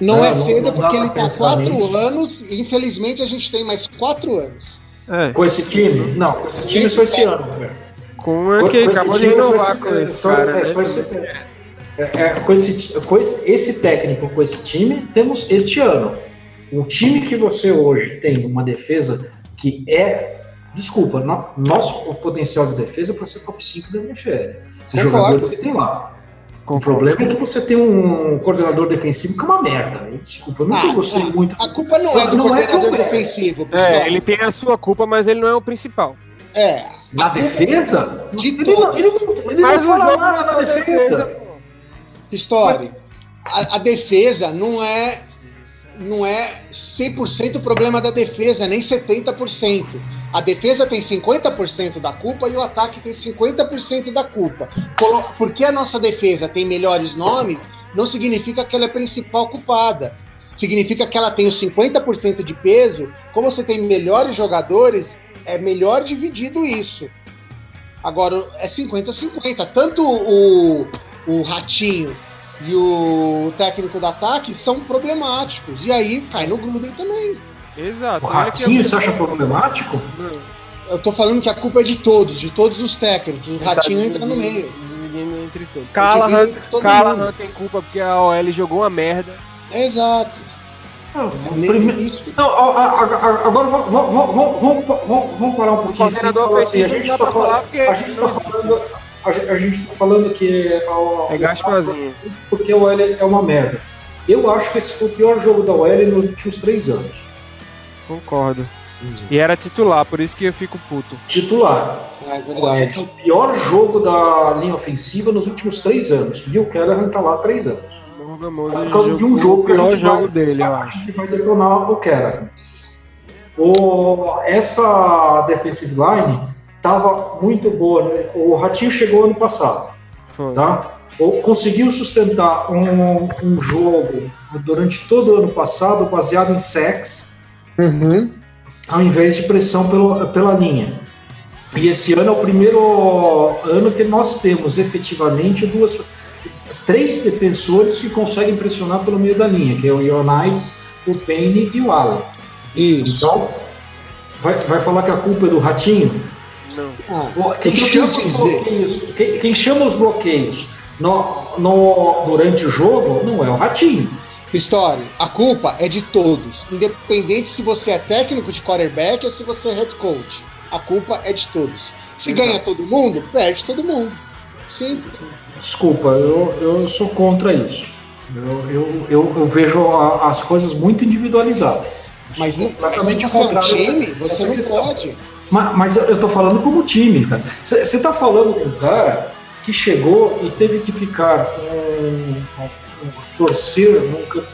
Speaker 1: Não,
Speaker 2: Não,
Speaker 1: é
Speaker 2: não-
Speaker 1: cedo
Speaker 2: não dá
Speaker 1: porque ele tá quatro
Speaker 2: nisso.
Speaker 1: anos e infelizmente a gente tem mais quatro anos.
Speaker 3: É,
Speaker 2: Com esse time? Não, com esse time é só esse ano. velho.
Speaker 3: com é que acabou de renovar com esse cara, né?
Speaker 2: É, é, com, esse, com esse, esse técnico, com esse time, temos este ano. O time que você hoje tem uma defesa que é. Desculpa, no, nosso potencial de defesa é para ser top 5 da NFL. Esses jogadores que tem lá. O problema é que você tem um coordenador defensivo que é uma merda. Desculpa, eu nunca ah, gostei não. muito.
Speaker 1: A culpa não é do não é coordenador é defensivo.
Speaker 3: É, ele tem a sua culpa, mas ele não é o principal.
Speaker 1: É.
Speaker 2: Na defesa? De ele, não, ele, não, ele mas não fala nada na defesa. defesa.
Speaker 1: História. A, a, defesa não é não é 100% o problema da defesa, nem 70%. A defesa tem 50% da culpa e o ataque tem 50% da culpa. Porque a nossa defesa tem melhores nomes, não significa que ela é a principal culpada. Significa que ela tem os 50% de peso. Como você tem melhores jogadores, é melhor dividido isso. Agora, é 50-50. Tanto o, o Ratinho e o técnico do ataque são problemáticos. E aí cai no Gruden também.
Speaker 2: Exato. O Ratinho você acha problemático?
Speaker 1: Eu tô falando que a culpa é de todos, de todos os técnicos. O Ratinho entra no meio.
Speaker 3: Entre todos. Callahan, Callahan tem culpa porque a OL jogou uma merda.
Speaker 1: Exato.
Speaker 2: Não, prime... não agora vamos, parar um pouquinho. Assim, a gente está falando, a gente tá falando, a gente tá falando que
Speaker 3: é Gasparzinho.
Speaker 2: Porque o OL é uma merda. Eu acho que esse foi o pior jogo da OL nos últimos três anos.
Speaker 3: Concordo. E era titular, por isso que eu fico puto.
Speaker 2: Titular. É verdade. É o pior jogo da linha ofensiva nos últimos três anos. E o Kellerman tá lá há três anos.
Speaker 3: Por causa de um jogo que a gente jogo vai, dele, eu acho.
Speaker 2: que vai detonar o Kellerman. O, essa defensive line tava muito boa. Né? O Ratinho chegou ano passado. Foi. Tá? conseguiu sustentar um, um jogo durante todo o ano passado baseado em sacks
Speaker 1: uhum.
Speaker 2: ao invés de pressão pelo, pela linha. E esse ano é o primeiro ano que nós temos efetivamente duas, três defensores que conseguem pressionar pelo meio da linha, que é o Ionides, o Payne e o Allen.
Speaker 1: Isso.
Speaker 2: Então, vai, vai falar que a culpa é do Ratinho?
Speaker 1: Não.
Speaker 2: Ah, quem, chama os bloqueios, quem, quem, chama os bloqueios no, no, durante o jogo não é o Ratinho.
Speaker 1: História, a culpa é de todos, independente se você é técnico de quarterback ou se você é head coach. A culpa é de todos. Se Exato. ganha todo mundo, perde todo mundo. Simples.
Speaker 2: Desculpa, eu, eu sou contra isso. Eu, eu, eu, eu vejo a, as coisas muito individualizadas.
Speaker 1: Mas não, completamente mas contrário. Time, você não pode.
Speaker 2: Mas, mas eu tô falando como time, cara. Você tá falando com um cara que chegou e teve que ficar um, torcer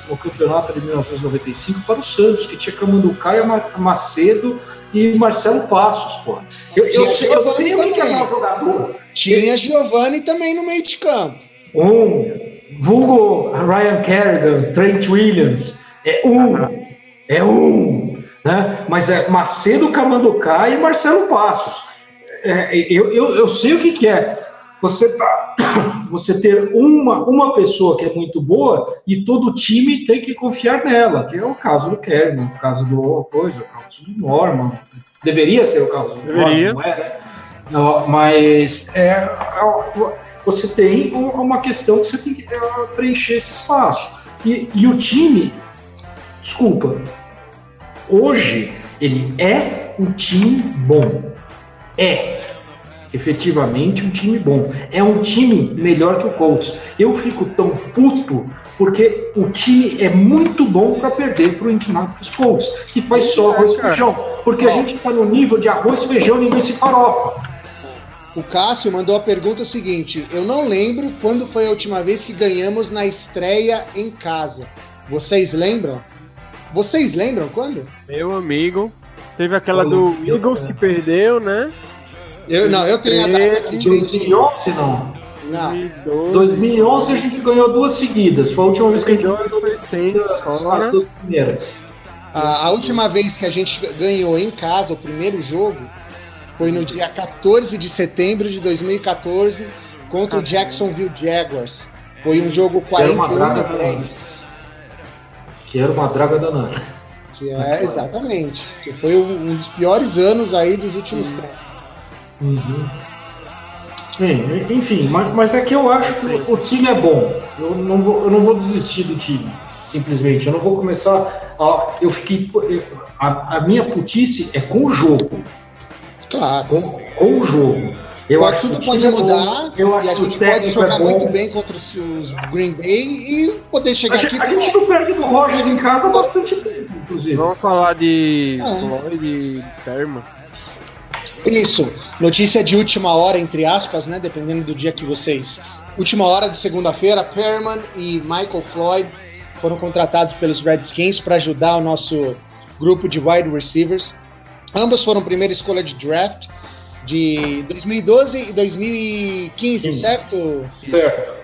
Speaker 2: no, campeonato de 1995 para o Santos, que tinha Camanducaia, Macedo e Marcelo Passos, pô.
Speaker 1: Eu, eu, sei, eu sei o que é o jogador. Tinha Giovanni também no meio de campo.
Speaker 2: Um, vulgo Ryan Kerrigan, Trent Williams, é um, é um, né? Mas é Macedo, Camanducaia e Marcelo Passos. É, eu, eu, eu sei o que, que é você, tá, você ter uma, uma pessoa que é muito boa e todo o time tem que confiar nela, que é o caso do Kerman, o caso do coisa, o caso do Norman. Deveria ser o caso do
Speaker 3: Deveria.
Speaker 2: Norman, não é? Né? Não, mas é, é, você tem uma questão que você tem que é, preencher esse espaço. E, e o time, desculpa, hoje ele é um time bom. É efetivamente um time bom. É um time melhor que o Colts. Eu fico tão puto porque o time é muito bom para perder para o Indianapolis Colts, que faz só arroz e feijão. Porque a gente está no nível de arroz, feijão, linguiça e farofa.
Speaker 1: O Cássio mandou a pergunta seguinte: Eu não lembro quando foi a última vez que ganhamos na estreia em casa. Vocês lembram? Vocês lembram quando?
Speaker 3: Meu amigo, teve aquela do Eagles que perdeu, né?
Speaker 1: Eu, não, eu tenho a
Speaker 2: data. 2011 não. Não. 2011 a gente ganhou duas seguidas. Foi a última vez que a gente ganhou
Speaker 3: duas seguidas. As duas
Speaker 1: primeiras. A, a, última vez que a gente ganhou em casa o primeiro jogo foi no dia 14 de setembro de 2014 contra o Jacksonville Jaguars. Foi um jogo 41 a 10.
Speaker 2: Que era uma draga danada.
Speaker 1: Que é, exatamente. Que foi um dos piores anos aí dos últimos tempos.
Speaker 2: Uhum. Sim, enfim, mas, mas é que eu acho que o time é bom. Eu não vou, eu não vou desistir do time, simplesmente. Eu não vou começar. A, eu fiquei. A, a minha putice é com o jogo.
Speaker 1: Claro.
Speaker 2: Com, com o jogo. Eu
Speaker 1: Mas
Speaker 2: acho que
Speaker 1: tudo pode
Speaker 2: é
Speaker 1: mudar
Speaker 2: eu
Speaker 1: e
Speaker 2: acho
Speaker 1: a
Speaker 2: que o
Speaker 1: gente pode
Speaker 2: técnico
Speaker 1: jogar
Speaker 2: é
Speaker 1: muito bem contra os, os Green Bay e poder chegar
Speaker 2: A gente,
Speaker 1: aqui
Speaker 2: a gente não perde do Rogers em casa há bastante tempo, inclusive.
Speaker 3: Vamos falar de
Speaker 1: É.
Speaker 3: Floyd e Perman.
Speaker 1: Isso, notícia de última hora, entre aspas, né? Dependendo do dia que vocês. Última hora de segunda-feira, Perman e Michael Floyd foram contratados pelos Redskins para ajudar o nosso grupo de wide receivers. Ambos foram primeira escolha de draft de 2012 e 2015,
Speaker 2: Sim.
Speaker 1: certo?
Speaker 2: Certo.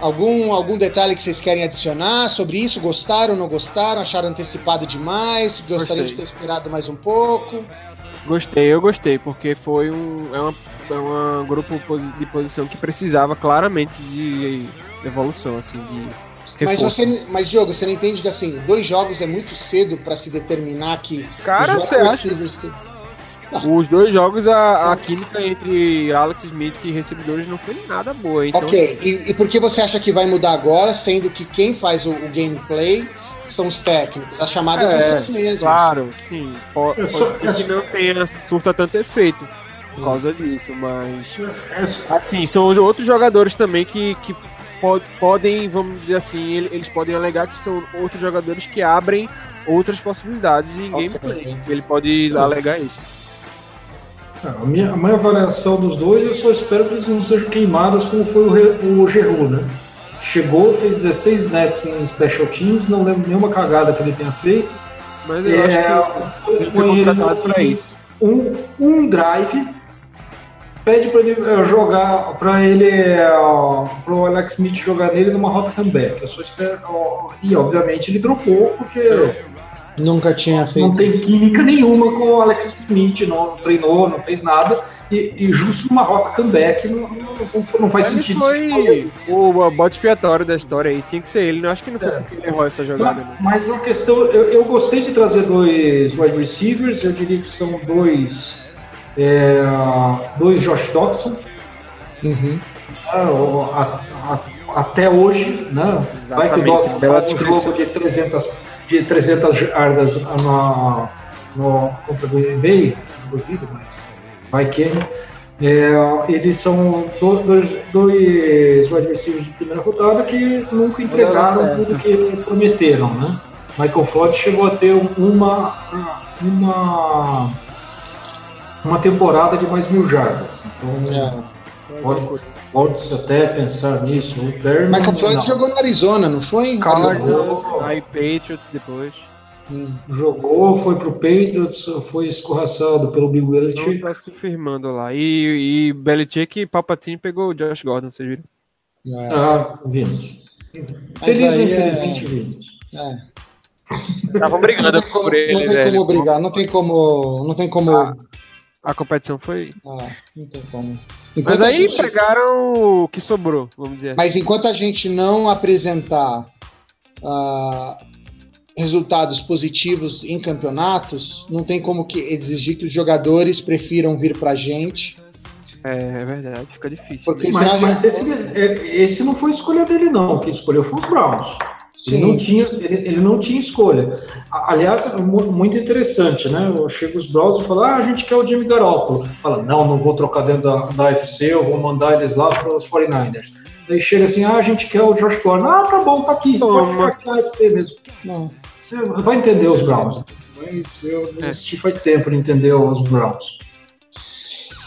Speaker 1: Algum, algum detalhe que vocês querem adicionar sobre isso? Gostaram, não gostaram? Acharam antecipado demais? Gostariam de ter esperado mais um pouco?
Speaker 3: Gostei, eu gostei, porque foi um. É uma, é grupo de posição que precisava claramente de evolução, assim, de
Speaker 1: Mas, você, mas, Diogo, você não entende que assim, dois jogos é muito cedo para se determinar que.
Speaker 3: Cara, você acha?
Speaker 1: que-
Speaker 3: Os dois jogos, a, a química entre Alex Smith e recebedores não foi nada boa. Então,
Speaker 1: ok, e, e por que você acha que vai mudar agora, sendo que quem faz o, o gameplay são os técnicos? As chamadas
Speaker 3: É,
Speaker 1: as mesmas.
Speaker 3: Claro, sim. Po- Pode,
Speaker 2: só-
Speaker 3: ser
Speaker 2: é
Speaker 3: que não tenha surta tanto efeito por causa disso, mas. Assim, são os outros jogadores também que, que po- podem, vamos dizer assim, ele- eles podem alegar que são outros jogadores que abrem outras possibilidades em
Speaker 1: Ok.
Speaker 3: gameplay. Ele pode alegar isso.
Speaker 2: A minha, a minha avaliação dos dois, eu só espero que eles não sejam queimados como foi o, o né? Chegou, fez 16 snaps em special teams, não lembro nenhuma cagada que ele tenha feito.
Speaker 3: Mas eu acho que ele foi contratado para isso.
Speaker 2: Um, um drive, pede para ele eh, jogar, para ele, para o Alex Smith jogar nele numa rota comeback. Eu só espero, e obviamente ele dropou, porque
Speaker 1: Nunca tinha feito.
Speaker 2: não tem química nenhuma com o Alex Smith, não treinou, não fez nada, e, e justo numa rota comeback não, não, não faz
Speaker 3: Ele
Speaker 2: sentido.
Speaker 3: foi o bote expiatório da história aí. Tinha que ser ele. Eu acho que não foi
Speaker 2: É.
Speaker 3: ele errou essa jogada. né?
Speaker 2: Mas a questão, eu, eu gostei de trazer dois wide receivers, eu diria que são dois, é, dois Josh Dodson,
Speaker 1: Uhum.
Speaker 2: né, o- a- a- até hoje, né? Vai que o faz um jogo de 300, de 300 jardas no, no, contra o Green Bay, não duvido, mas vai que. É, eles são do- dois, dois wide receivers de primeira rodada que nunca entregaram tudo que prometeram, né? Michael Floyd chegou a ter uma, uma, uma temporada de mais mil jardas. Então,
Speaker 1: É.
Speaker 2: Pode, pode até pensar nisso. O Perman,
Speaker 1: Michael Floyd
Speaker 2: não.
Speaker 1: jogou no Arizona, não foi?
Speaker 3: Cardinals, aí Patriots depois.
Speaker 2: Jogou, foi pro Patriots, foi escorraçado pelo Bill
Speaker 3: Não
Speaker 2: Belichick.
Speaker 3: tá se firmando lá. E, e Belichick e Palpatine pegou o Josh Gordon, vocês viram?
Speaker 1: É.
Speaker 2: Ah, vimos. Feliz ou
Speaker 1: é-
Speaker 2: infelizmente vimos.
Speaker 1: É.
Speaker 3: Estavam
Speaker 1: Não
Speaker 3: brigando
Speaker 1: tem como,
Speaker 3: por ele,
Speaker 1: não tem
Speaker 3: velho.
Speaker 1: como brigar, não tem como. Não tem como.
Speaker 3: Ah. A competição foi.
Speaker 1: Ah, não tem como.
Speaker 3: Mas
Speaker 1: Enquanto a
Speaker 3: aí
Speaker 1: gente-
Speaker 3: pegaram o que sobrou, vamos dizer.
Speaker 1: Mas enquanto a gente não apresentar ah, resultados positivos em campeonatos, não tem como que exigir que os jogadores prefiram vir pra gente.
Speaker 3: É, é verdade, fica difícil.
Speaker 1: Porque
Speaker 2: Mas,
Speaker 1: a
Speaker 2: mas
Speaker 1: gente-
Speaker 2: esse, é- esse não foi escolha dele, não. Quem escolheu foi os Browns. Ele não, tinha, ele, ele não tinha escolha. Aliás, é mu- muito interessante, né? Chega os Browns e fala: ah, a gente quer o Jimmy Garoppolo. Fala: não, não vou trocar dentro da, da UFC, eu vou mandar eles lá para os 49ers. Aí chega assim: ah, a gente quer o Josh Gordon. Ah, tá bom, tá aqui, pode
Speaker 3: Toma.
Speaker 2: ficar aqui na UFC mesmo.
Speaker 1: Não.
Speaker 2: Você vai entender os Browns. Mas eu desisti faz tempo de entender os Browns.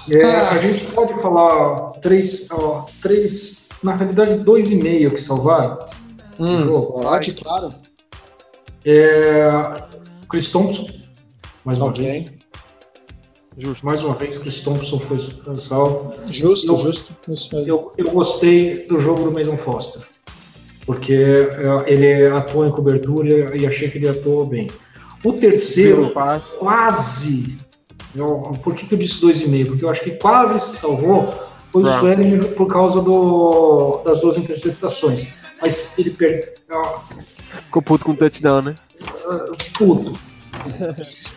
Speaker 2: É,
Speaker 1: Ah.
Speaker 2: A gente pode falar três, ó, três na realidade, dois e meio que salvaram.
Speaker 1: Hum,
Speaker 2: Jogo,
Speaker 1: pode, claro.
Speaker 2: É, Chris Thompson, mais uma
Speaker 1: Ok.
Speaker 2: vez.
Speaker 3: Justo.
Speaker 2: Mais uma vez, Chris Thompson foi salvo.
Speaker 1: Justo,
Speaker 2: Eu-
Speaker 1: justo.
Speaker 2: Eu, eu gostei do jogo do Mason Foster, porque é, ele atuou em cobertura e achei que ele atuou bem. O terceiro, quase. eu- por que, que eu disse dois e meio? Porque eu acho que quase se salvou foi o
Speaker 3: Brown.
Speaker 2: Sweden por causa do, das duas interceptações. Mas ele perdeu.
Speaker 3: Ficou puto com o touchdown, né?
Speaker 2: Puto.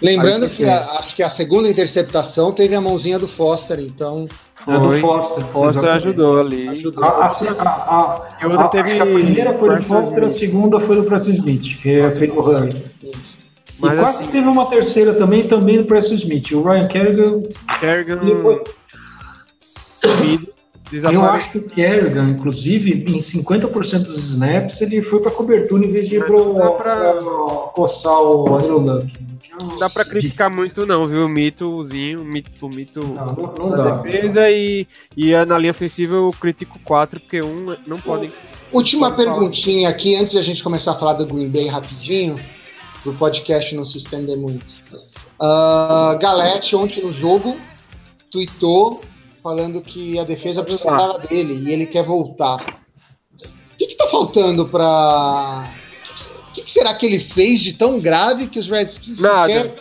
Speaker 1: Lembrando que a, acho que a segunda interceptação teve a mãozinha do Foster, então.
Speaker 2: É do
Speaker 3: Foi.
Speaker 2: Foster.
Speaker 3: Foster
Speaker 2: exatamente.
Speaker 3: ajudou ali.
Speaker 1: Ajudou.
Speaker 2: A, a, a, a,
Speaker 3: outra
Speaker 2: a-
Speaker 3: teve
Speaker 2: acho que a primeira foi do Foster, a segunda foi do Preston Smith, que é feito o Ryan.
Speaker 3: Mas
Speaker 2: e quase
Speaker 3: assim-
Speaker 2: teve uma terceira também, também do Preston Smith. O Ryan Kerrigan,
Speaker 3: Kerrigan
Speaker 2: ele foi,
Speaker 3: subido,
Speaker 2: eu acho que o Kerrigan, inclusive, em 50% dos snaps, ele foi para cobertura em vez de ir pro,
Speaker 3: dá pra-
Speaker 2: pra coçar o Andrew Luck.
Speaker 3: Não dá pra criticar muito não, viu? O mitozinho, o mito, o mito
Speaker 2: Não, não, não
Speaker 3: da
Speaker 2: dá.
Speaker 3: defesa e, e na linha ofensiva eu critico 4, porque um não podem.
Speaker 1: Última
Speaker 3: Pode
Speaker 1: perguntinha aqui, antes de a gente começar a falar do Green Bay rapidinho, pro podcast não se estender muito. Ah, Galete, ontem no jogo, tweetou falando que a defesa precisava dele e ele quer voltar. O que, que tá faltando pra. O que, que será que ele fez de tão grave que os Redskins
Speaker 3: Nada.
Speaker 1: sequer-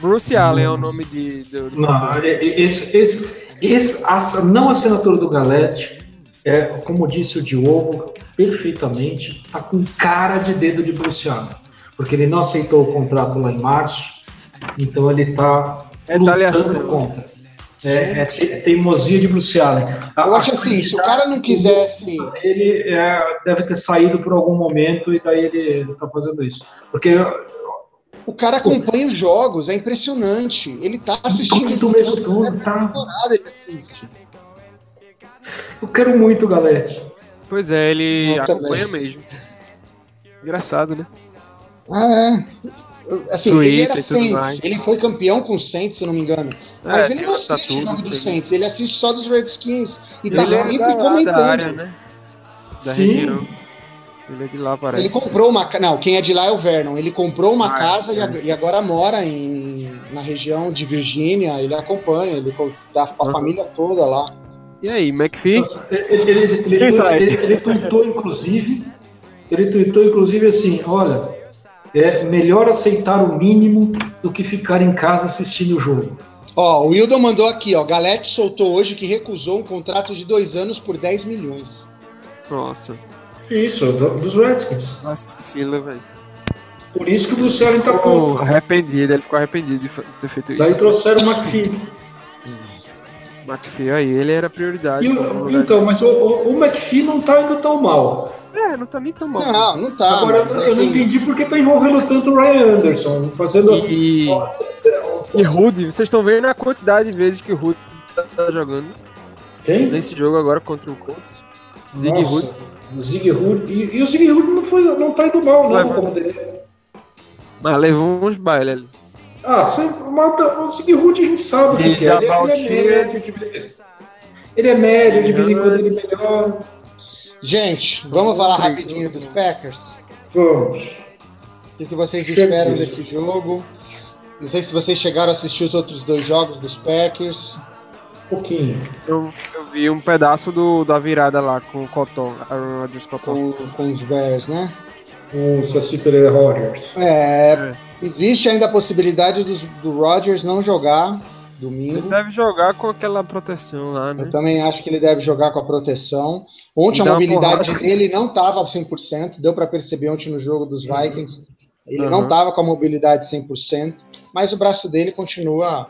Speaker 3: Bruce Allen é o nome de. do- do-
Speaker 2: Não, esse, esse, esse, a não assinatura do Galete, é, como disse o Diogo, perfeitamente, tá com cara de dedo de Bruce Allen. Porque ele não aceitou o contrato lá em março, então ele tá
Speaker 3: Retaliação.
Speaker 2: lutando contra. É, é te- teimosia de Bruce Allen.
Speaker 1: Eu acho assim, se o cara não quisesse.
Speaker 2: Ele é, deve ter saído por algum momento e daí ele tá fazendo isso. Porque
Speaker 1: O cara acompanha os jogos, é impressionante. Ele tá assistindo.
Speaker 2: do mesmo tá?
Speaker 1: temporada, ele assiste.
Speaker 2: Eu quero muito o Galete.
Speaker 3: Pois é, ele
Speaker 1: Eu também.
Speaker 3: acompanha mesmo. Engraçado, né?
Speaker 1: Ah, é. Assim, ele
Speaker 3: Twitter
Speaker 1: era
Speaker 3: e tudo
Speaker 1: Saints, ele foi campeão com o Saints, se eu não me engano. Mas
Speaker 3: É,
Speaker 1: ele
Speaker 3: tem
Speaker 1: não assiste o jogo dos
Speaker 3: sei.
Speaker 1: Saints, ele assiste só dos Redskins. E tá
Speaker 3: ele é
Speaker 1: sempre
Speaker 3: da, lá,
Speaker 1: comentando.
Speaker 3: da área, né? Da
Speaker 2: Sim.
Speaker 3: região. Ele é de lá, parece.
Speaker 1: Ele comprou uma Não, quem é de lá é o Vernon. Ele comprou uma
Speaker 3: Ah,
Speaker 1: casa
Speaker 3: é.
Speaker 1: e ag- agora mora em, na região de Virgínia. Ele acompanha, ele dá a
Speaker 3: Uhum.
Speaker 1: família toda lá.
Speaker 3: E aí, McPhee?
Speaker 2: Nossa, ele, ele, ele,
Speaker 3: Quem
Speaker 2: ele,
Speaker 3: sai?
Speaker 2: ele, ele tweetou, inclusive, ele tweetou, inclusive, assim, olha, é melhor aceitar o mínimo do que ficar em casa assistindo o jogo.
Speaker 1: Ó, o Wildon mandou aqui, ó. Galete soltou hoje que recusou um contrato de dois anos por 10 milhões.
Speaker 3: Nossa,
Speaker 2: Isso, do- dos Redskins.
Speaker 3: vacila, velho.
Speaker 2: Por isso que o Bruce Allen tá
Speaker 3: Ficou
Speaker 2: com.
Speaker 3: arrependido, ele ficou arrependido de ter feito
Speaker 2: Daí
Speaker 3: isso.
Speaker 2: trouxeram o McPhee.
Speaker 3: McPhee aí, ele era prioridade.
Speaker 2: E o- então, mas o, o, o McPhee não tá indo tão mal.
Speaker 3: É, não tá nem tão mal.
Speaker 1: Não, não tá.
Speaker 2: Agora,
Speaker 1: mas,
Speaker 2: eu não
Speaker 1: assim,
Speaker 2: entendi porque tá envolvendo tanto o Ryan Anderson, fazendo.
Speaker 3: E,
Speaker 2: Nossa,
Speaker 3: e Rude, vocês estão vendo a quantidade de vezes que o Rude tá jogando
Speaker 2: Quem?
Speaker 3: nesse jogo agora contra o Colts. Zig Rude.
Speaker 2: O Zig Hood. E, e o Zig Hood não, foi, não tá indo mal, não,
Speaker 3: vai.
Speaker 2: como dele.
Speaker 3: Mas levou uns bailes ali.
Speaker 2: Ah, você, mata, o Hood a gente sabe o que,
Speaker 3: Ele
Speaker 2: que é. Ele, ele é médio, de, ele é médio, de vez em quando ele melhora.
Speaker 1: Gente, vamos falar rapidinho dos Packers?
Speaker 2: Vamos.
Speaker 1: O que, que vocês
Speaker 2: Chega
Speaker 1: esperam desse jogo? Não sei se vocês chegaram a assistir os outros dois jogos dos Packers.
Speaker 2: Um pouquinho.
Speaker 3: Eu, eu vi um pedaço do, da virada lá com o Cotton, Aaron Rodgers Cotton.
Speaker 1: Com, com os Bears, né?
Speaker 2: Com o Saci Pereira Rogers.
Speaker 1: É, existe ainda a possibilidade dos- do Rodgers não jogar
Speaker 3: Ele
Speaker 1: domingo.
Speaker 3: deve jogar com aquela proteção lá, né?
Speaker 1: Eu também acho que ele deve jogar com a proteção. Ontem a mobilidade dele não estava 100%, deu para perceber ontem no jogo dos Vikings. Ele
Speaker 3: Uhum.
Speaker 1: não estava com a mobilidade 100%, mas o braço dele continua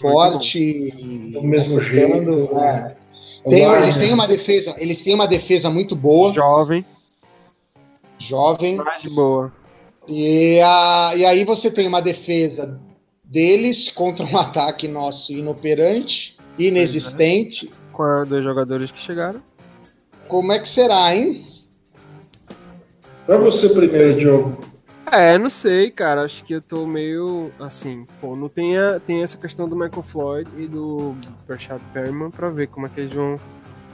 Speaker 1: forte e
Speaker 2: Do mesmo jeito.
Speaker 1: é.
Speaker 2: Os
Speaker 1: Tem- eles têm uma defesa, eles têm uma defesa muito boa,
Speaker 3: Jovem,
Speaker 1: jovem.
Speaker 3: mais boa.
Speaker 1: E, a, e aí você tem uma defesa deles contra um ataque nosso inoperante, inexistente.
Speaker 3: Com dois jogadores que chegaram.
Speaker 1: Como é que será, hein?
Speaker 2: Vai você primeiro, Diogo.
Speaker 3: É, não sei, cara. Acho que eu tô meio assim. Pô, não tem, a- tem essa questão do Michael Floyd e do Rashad Perriman pra ver como é que eles vão.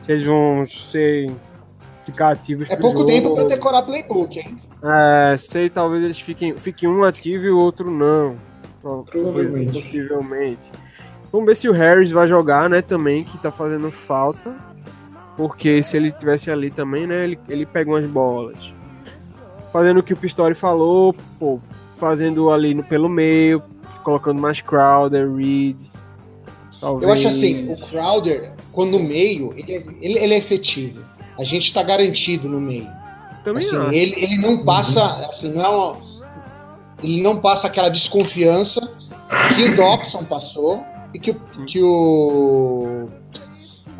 Speaker 3: Se eles vão ser ficar ativos
Speaker 1: É
Speaker 3: pro
Speaker 1: pouco
Speaker 3: jogo.
Speaker 1: tempo para decorar playbook, hein?
Speaker 3: É, sei, talvez eles fiquem, fiquem um ativo e o outro não. Pro-
Speaker 2: Provavelmente.
Speaker 3: Possivelmente. Vamos ver se o Harris vai jogar, né, também, que tá fazendo falta. Porque se ele estivesse ali também, né, ele, ele pega umas bolas. Fazendo o que o Pistori falou, pô, fazendo ali no, pelo meio, colocando mais Crowder, Reed. Talvez.
Speaker 1: Eu acho assim, o Crowder, quando no meio, ele é, ele, ele é efetivo. A gente tá garantido no meio.
Speaker 3: Também
Speaker 1: Assim,
Speaker 3: acho.
Speaker 1: ele, ele não passa, assim, não é uma- ele não passa aquela desconfiança que o Dobson passou e que, o- que o.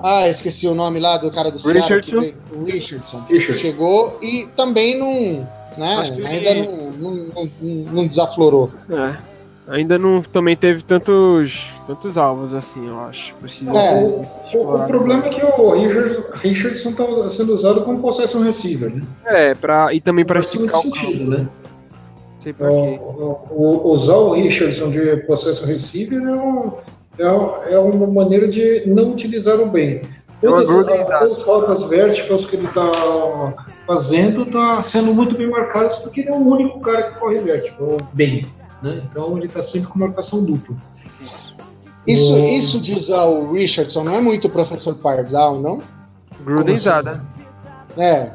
Speaker 1: Ah, esqueci o nome lá do cara do que
Speaker 3: Richardson?
Speaker 1: veio, o Richardson.
Speaker 2: Richardson.
Speaker 1: Chegou e também não. Né,
Speaker 3: que ele-
Speaker 1: ainda não, não, não, não desaflorou.
Speaker 3: É. Ainda não também teve tantos, tantos alvos assim, eu acho. Precisa
Speaker 1: É.
Speaker 2: O, o problema é que o Richard- Richardson está sendo usado como possession receiver, né?
Speaker 3: É, pra, e também para esticar o campo.
Speaker 2: sentido, né?
Speaker 3: Sei pra.
Speaker 2: O- o- usar o Richardson de possession receiver é, um- é- é uma maneira de não utilizar o bem.
Speaker 3: É
Speaker 2: Todas as rotas verticals que ele está fazendo está sendo muito bem marcadas porque ele é o único cara que corre vertical bem. Né? Então ele está sempre com marcação dupla.
Speaker 1: Isso,
Speaker 2: Hum.
Speaker 1: isso de usar o Richardson não é muito professor Pardal, não?
Speaker 3: Grudenzada.
Speaker 1: É.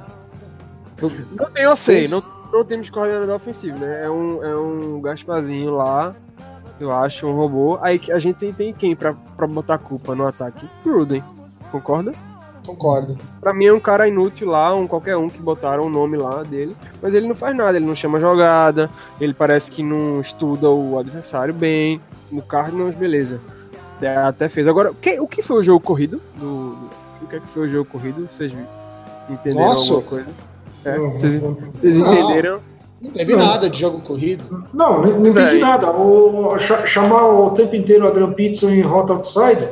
Speaker 3: Não tem OC, não, não temos coordenador ofensivo, né? É um, é um Gasparzinho lá, eu acho, um robô. Aí a gente tem, tem quem pra, pra botar a culpa no ataque? Gruden. Concorda?
Speaker 1: Concordo.
Speaker 3: Pra mim é um cara inútil lá, um qualquer um que botaram o nome lá dele, mas ele não faz nada, ele não chama jogada, ele parece que não estuda o adversário bem. No Cardinals, beleza. É, Até fez. Agora, o que, o que foi o jogo corrido? Do, do- o que, é que foi o jogo corrido? Vocês entenderam
Speaker 1: Nossa.
Speaker 3: alguma coisa? É,
Speaker 2: Não,
Speaker 3: vocês, vocês
Speaker 1: Não.
Speaker 3: entenderam?
Speaker 1: Não teve
Speaker 2: Não.
Speaker 1: nada de jogo corrido.
Speaker 2: Não, não, não entendi nada. O, cha- chamar o tempo inteiro o Adrian Peterson em rota outside,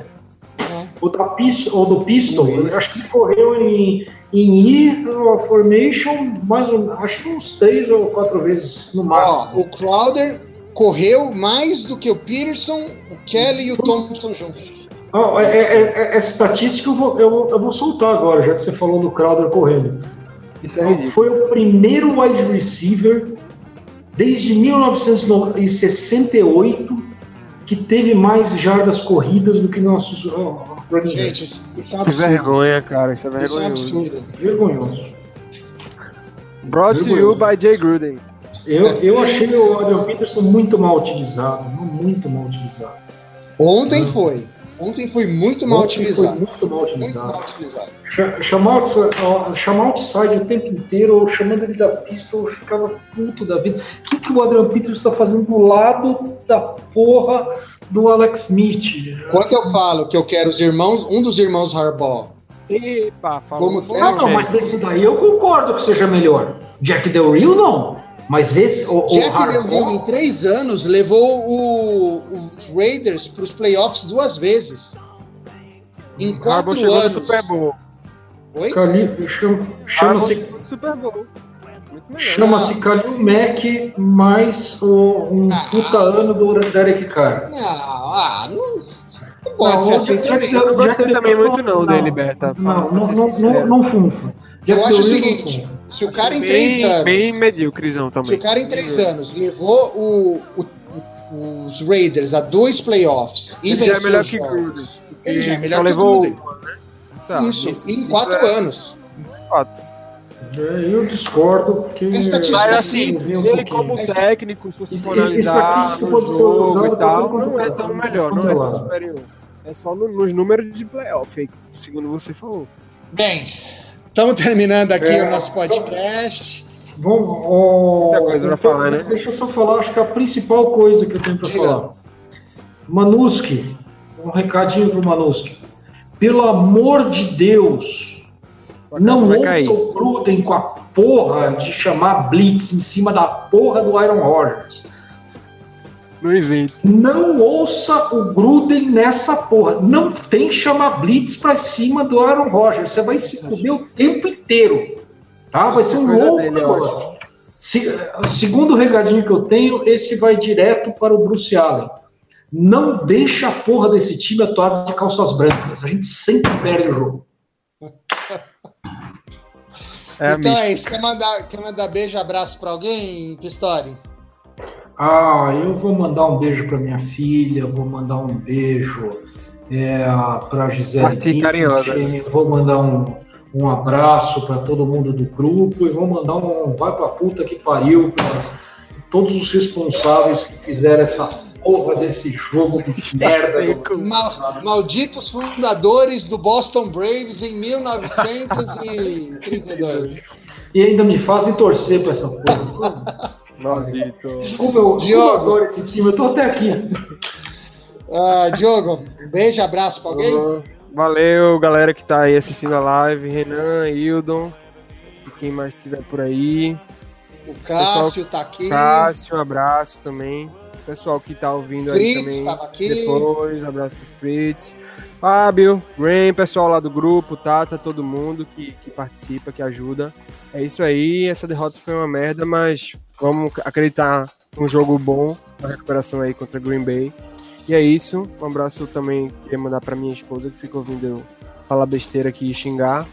Speaker 2: o, da Pis- o do Pistol,
Speaker 3: Isso.
Speaker 2: acho que ele correu em, em E uh, formation mais um, acho que uns três ou quatro vezes no
Speaker 1: Ó,
Speaker 2: máximo.
Speaker 1: o Crowder correu mais do que o Peterson, o Kelly e o Thompson juntos.
Speaker 2: Ah, é- é- é- essa estatística eu vou, eu, eu vou soltar agora, já que você falou do Crowder correndo.
Speaker 3: Isso é.
Speaker 2: Foi o primeiro wide receiver desde 1968 que teve mais jardas corridas do que nossos running
Speaker 1: Gente, isso é um
Speaker 3: Que
Speaker 1: absurdo.
Speaker 3: vergonha, cara. Isso é
Speaker 1: Isso é
Speaker 3: vergonhoso.
Speaker 1: absurdo.
Speaker 2: Vergonhoso.
Speaker 3: Brought to you by Jay Gruden.
Speaker 2: Eu, eu achei o Adrian Peterson muito mal utilizado, muito mal utilizado.
Speaker 1: Ontem foi. Ontem foi muito mal
Speaker 2: Ontem
Speaker 1: utilizado.
Speaker 2: Foi muito mal
Speaker 1: Muito
Speaker 2: utilizado.
Speaker 1: mal utilizado.
Speaker 2: Cha- Chamar, chamar outside o tempo inteiro, ou chamando ele da pista, eu ficava puto da vida. O que, que o Adrian Peterson está fazendo do lado da porra do Alex Smith?
Speaker 1: Quando eu falo que eu quero os irmãos, um dos irmãos Harbaugh,
Speaker 3: Epa, falou.
Speaker 1: Como
Speaker 2: Ah, não, mas esse daí eu concordo que seja melhor. Jack Del Rio, não. Mas esse, o, o
Speaker 1: Jack Del
Speaker 2: Harbaugh-
Speaker 1: Rio, em três anos, levou o- os Raiders para os playoffs duas vezes. Em
Speaker 3: Harbaugh
Speaker 1: quatro
Speaker 3: chegou no
Speaker 1: anos.
Speaker 3: Super Bowl.
Speaker 1: Oi?
Speaker 2: Chama-se
Speaker 3: Harbaugh chegou no Super Bowl. Muito melhor.
Speaker 2: chama-se Kalil Mack mais o- um
Speaker 1: Ah.
Speaker 2: puta ano do Derek Carr.
Speaker 1: Não, ah, não, não pode
Speaker 2: Não,
Speaker 1: ser assim também.
Speaker 3: Eu não gostei também muito não dele, Berta.
Speaker 2: Não, não, funfa.
Speaker 1: Eu acho o seguinte, se o cara em três
Speaker 3: bem,
Speaker 1: anos,
Speaker 3: bem medíocrezão
Speaker 1: se
Speaker 3: também.
Speaker 1: o cara em três anos levou o- o- os Raiders a dois playoffs e
Speaker 3: Ele já é melhor que Gruden.
Speaker 1: Ele já é melhor que
Speaker 3: levou
Speaker 1: Gruden.
Speaker 3: né? Tá,
Speaker 1: Isso, em quatro
Speaker 3: é
Speaker 1: anos.
Speaker 3: fato.
Speaker 2: É, Eu discordo, porque.
Speaker 3: Mas
Speaker 1: Mas,
Speaker 3: assim,
Speaker 2: um
Speaker 3: ele
Speaker 2: pouquinho.
Speaker 3: como técnico, se você
Speaker 2: Isso-
Speaker 3: for analisar
Speaker 2: pode ser usada
Speaker 3: e tal, não é tão melhor, não é tão superior. É só no- nos números de playoff, aí, segundo você falou.
Speaker 1: Bem, estamos terminando aqui
Speaker 2: É.
Speaker 1: o nosso podcast.
Speaker 2: Vamos, ó,
Speaker 3: Muita coisa pra falar, né?
Speaker 2: Deixa eu só falar, acho que a principal coisa que eu tenho para
Speaker 1: Diga.
Speaker 2: falar. Manuski, um recadinho pro Manuski. Pelo amor de Deus, não ouça o Gruden com a porra de chamar Blitz em cima da porra do Iron Rodgers.
Speaker 3: No evento.
Speaker 2: Não ouça o Gruden nessa porra. Não tem que chamar Blitz pra cima do Aaron Rodgers. Você vai se fuder o tempo inteiro. Tá? Vai ser um louco negócio. Se, segundo recadinho que eu tenho, esse vai direto para o Bruce Allen. Não deixa a porra desse time atuar de calças brancas. A gente sempre perde o jogo.
Speaker 3: É
Speaker 1: então é isso. Quer mandar, quer mandar beijo, abraço pra alguém, Pistori?
Speaker 2: Ah, eu vou mandar um beijo para minha filha, vou mandar um beijo é, para Gisele. Bündchen, Vou mandar um, um abraço para todo mundo do grupo e vou mandar um vai pra puta que pariu para todos os responsáveis que fizeram essa porra desse jogo de merda. do
Speaker 3: seco.
Speaker 2: ano
Speaker 1: Mal- malditos fundadores do Boston Braves em 1932.
Speaker 2: E ainda me fazem torcer para essa porra.
Speaker 3: Maldito.
Speaker 2: Desculpa, eu,
Speaker 1: Diogo.
Speaker 2: eu adoro esse time, eu tô até aqui.
Speaker 1: Ah, Diogo, beijo, abraço pra alguém.
Speaker 3: Valeu, galera que tá aí assistindo a live. Renan, Hildon. E quem mais estiver por aí.
Speaker 1: O Cássio tá aqui.
Speaker 3: Cássio, um abraço também. Pessoal que tá ouvindo aí
Speaker 1: Fritz
Speaker 3: também.
Speaker 1: tava aqui.
Speaker 3: Depois, abraço pro Fritz. Fábio, Rain, pessoal lá do grupo, Tata, todo mundo que, que participa, que ajuda. É isso aí, essa derrota foi uma merda, mas vamos acreditar num jogo bom, na recuperação aí contra Green Bay. E é isso, um abraço também queria mandar pra minha esposa que fica ouvindo eu falar besteira aqui e xingar.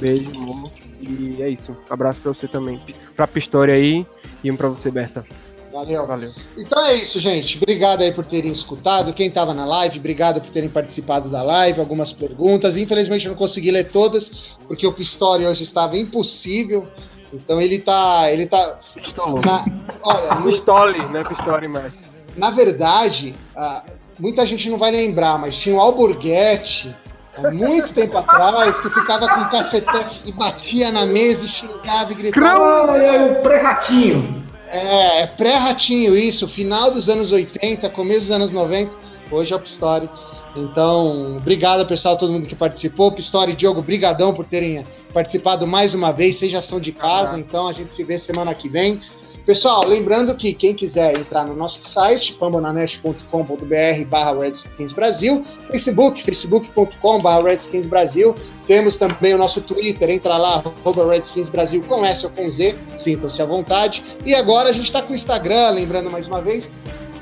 Speaker 3: Beijo, amor. E é isso, um abraço pra você também. Pra Pistori aí e um pra você, Berta.
Speaker 1: Valeu.
Speaker 3: Valeu.
Speaker 1: Então é isso, gente. Obrigado aí por terem escutado. Quem tava na live, obrigado por terem participado da live. Algumas perguntas. Infelizmente eu não consegui ler todas, porque o Pistori hoje estava impossível. Então ele tá. Ele tá.
Speaker 3: Pistolou.
Speaker 1: Na, olha, no-
Speaker 3: Pistole, não é Pistori mais.
Speaker 1: na verdade, ah, muita gente não vai lembrar, mas tinha o Alborguete, há muito tempo atrás, que ficava com cacetete e batia na mesa e xingava e gritava.
Speaker 2: Ai, ai, o pré-ratinho.
Speaker 1: É, é pré-ratinho isso, final dos anos 80, começo dos anos 90, hoje é o Pistori. Então, obrigado pessoal, todo mundo que participou. Pistori e Diogo, brigadão por terem participado mais uma vez, vocês já são de casa, então a gente se vê semana que vem. Pessoal, lembrando que quem quiser entrar no nosso site, fambonanet.com.br barra Redskins Brasil, Facebook, facebook.com barra Redskins Brasil, temos também o nosso Twitter, entra lá, arroba Redskins Brasil com S ou com Z, sintam-se à vontade. E agora a gente está com o Instagram, lembrando mais uma vez,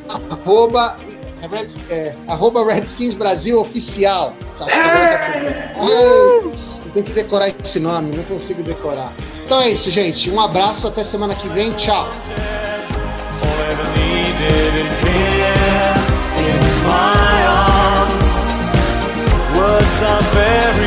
Speaker 1: arroba, é, Reds- é, arroba Redskins Brasil Oficial. Sabe? Ai, eu tenho que decorar esse nome, não consigo decorar. Então é isso, gente. Um abraço, até semana que vem. Tchau.
Speaker 4: Words are very